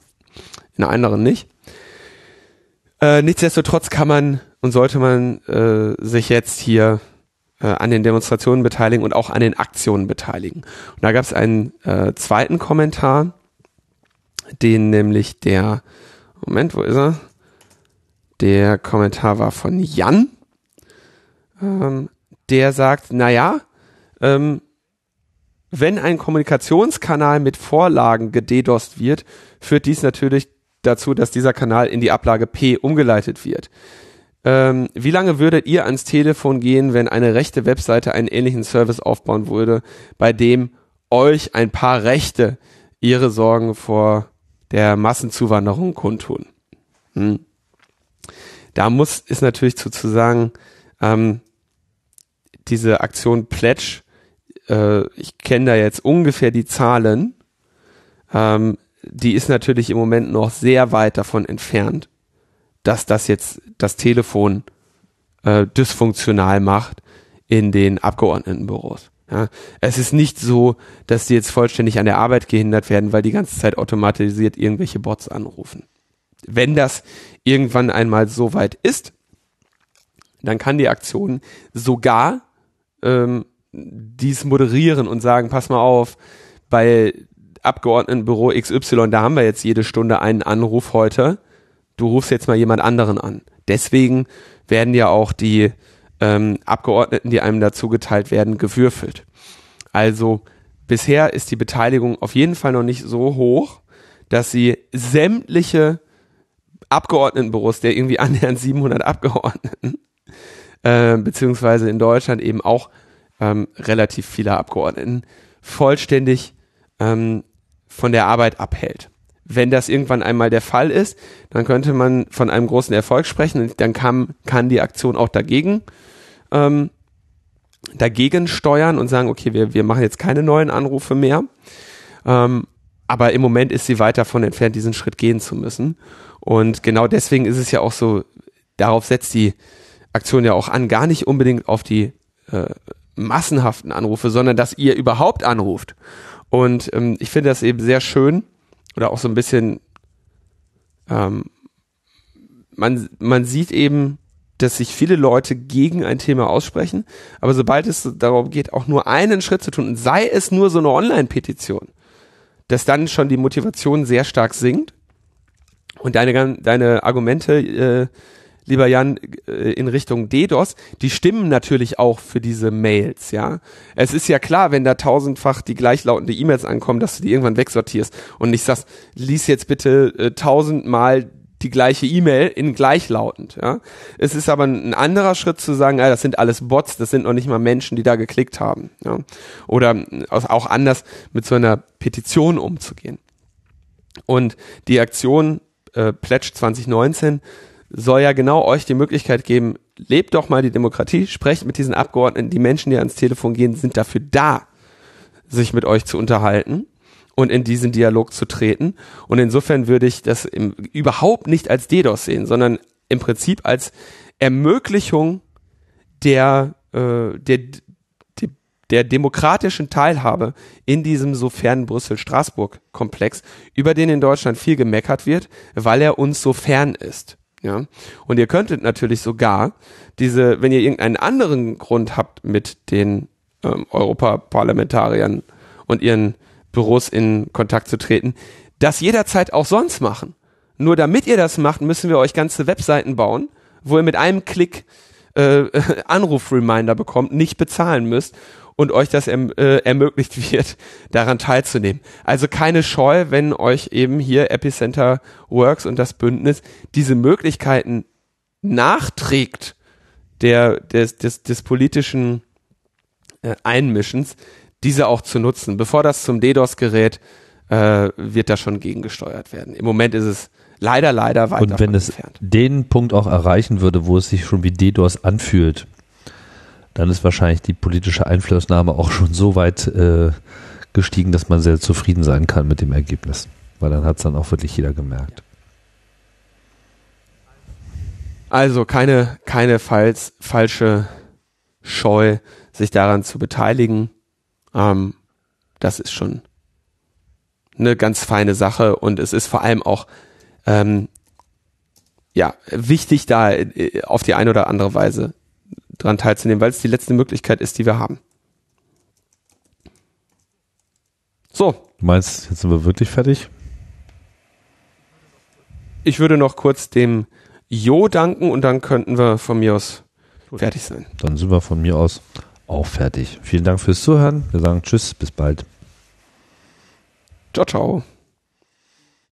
in anderen nicht. Äh, nichtsdestotrotz kann man und sollte man äh, sich jetzt hier äh, an den Demonstrationen beteiligen und auch an den Aktionen beteiligen. Und da gab es einen äh, zweiten Kommentar, den nämlich der, Moment, wo ist er? Der Kommentar war von Jan ähm, der sagt, naja, ähm, wenn ein Kommunikationskanal mit Vorlagen gededost wird, führt dies natürlich dazu, dass dieser Kanal in die Ablage P umgeleitet wird. Ähm, wie lange würdet ihr ans Telefon gehen, wenn eine rechte Webseite einen ähnlichen Service aufbauen würde, bei dem euch ein paar Rechte ihre Sorgen vor der Massenzuwanderung kundtun? Hm. Da muss ist natürlich zu, zu sagen, ähm, diese Aktion Pledge, äh, ich kenne da jetzt ungefähr die Zahlen, ähm, die ist natürlich im Moment noch sehr weit davon entfernt, dass das jetzt das Telefon äh, dysfunktional macht in den Abgeordnetenbüros. Ja, es ist nicht so, dass die jetzt vollständig an der Arbeit gehindert werden, weil die ganze Zeit automatisiert irgendwelche Bots anrufen. Wenn das irgendwann einmal so weit ist, dann kann die Aktion sogar ähm, dies moderieren und sagen, pass mal auf, bei Abgeordnetenbüro XY, da haben wir jetzt jede Stunde einen Anruf heute. Du rufst jetzt mal jemand anderen an. Deswegen werden ja auch die ähm, Abgeordneten, die einem dazu geteilt werden, gewürfelt. Also bisher ist die Beteiligung auf jeden Fall noch nicht so hoch, dass sie sämtliche Abgeordnetenbüros der irgendwie annähernd 700 Abgeordneten, äh, beziehungsweise in Deutschland eben auch ähm, relativ viele Abgeordneten, vollständig ähm, von der Arbeit abhält. Wenn das irgendwann einmal der Fall ist, dann könnte man von einem großen Erfolg sprechen und dann kann, kann die Aktion auch dagegen ähm, dagegen steuern und sagen, okay, wir, wir machen jetzt keine neuen Anrufe mehr. Ähm, aber im Moment ist sie weit davon entfernt, diesen Schritt gehen zu müssen. Und genau deswegen ist es ja auch so, darauf setzt die Aktion ja auch an, gar nicht unbedingt auf die äh, massenhaften Anrufe, sondern dass ihr überhaupt anruft. Und ähm, ich finde das eben sehr schön oder auch so ein bisschen, ähm, man, man sieht eben, dass sich viele Leute gegen ein Thema aussprechen, aber sobald es darum geht, auch nur einen Schritt zu tun, sei es nur so eine Online-Petition, dass dann schon die Motivation sehr stark sinkt und deine, deine Argumente, äh, lieber Jan, äh, in Richtung DDoS, die stimmen natürlich auch für diese Mails, ja. Es ist ja klar, wenn da tausendfach die gleichlautende E-Mails ankommen, dass du die irgendwann wegsortierst und nicht sagst, lies jetzt bitte äh, tausendmal die gleiche E-Mail in gleichlautend. Ja. Es ist aber ein anderer Schritt zu sagen, ja, das sind alles Bots, das sind noch nicht mal Menschen, die da geklickt haben. Ja. Oder auch anders mit so einer Petition umzugehen. Und die Aktion äh, Pledge 2019 soll ja genau euch die Möglichkeit geben, lebt doch mal die Demokratie, sprecht mit diesen Abgeordneten, die Menschen, die ans Telefon gehen, sind dafür da, sich mit euch zu unterhalten und in diesen Dialog zu treten. Und insofern würde ich das im, überhaupt nicht als DDoS sehen, sondern im Prinzip als Ermöglichung der, äh, der, der, der demokratischen Teilhabe in diesem sofern Brüssel-Straßburg-Komplex, über den in Deutschland viel gemeckert wird, weil er uns so fern ist. Ja, und ihr könntet natürlich sogar diese, wenn ihr irgendeinen anderen Grund habt mit den ähm, Europaparlamentariern und ihren Büros in Kontakt zu treten, das jederzeit auch sonst machen. Nur damit ihr das macht, müssen wir euch ganze Webseiten bauen, wo ihr mit einem Klick äh, Anruf-Reminder bekommt, nicht bezahlen müsst und euch das erm äh, ermöglicht wird, daran teilzunehmen. Also keine Scheu, wenn euch eben hier Epicenter Works und das Bündnis diese Möglichkeiten nachträgt der, des, des, des politischen äh, Einmischens, diese auch zu nutzen. Bevor das zum DDoS-Gerät äh, wird da schon gegengesteuert werden. Im Moment ist es leider, leider weit Und wenn es entfernt. den Punkt auch erreichen würde, wo es sich schon wie DDoS anfühlt, dann ist wahrscheinlich die politische Einflussnahme auch schon so weit äh, gestiegen, dass man sehr zufrieden sein kann mit dem Ergebnis. Weil dann hat es dann auch wirklich jeder gemerkt. Also keine, keine falls, falsche Scheu, sich daran zu beteiligen. Ähm, das ist schon eine ganz feine Sache und es ist vor allem auch ähm, ja wichtig, da äh, auf die eine oder andere Weise dran teilzunehmen, weil es die letzte Möglichkeit ist, die wir haben. So. Du meinst, jetzt sind wir wirklich fertig? Ich würde noch kurz dem Jo danken und dann könnten wir von mir aus fertig sein. Dann sind wir von mir aus auch fertig. Vielen Dank fürs Zuhören. Wir sagen Tschüss, bis bald. Ciao, ciao.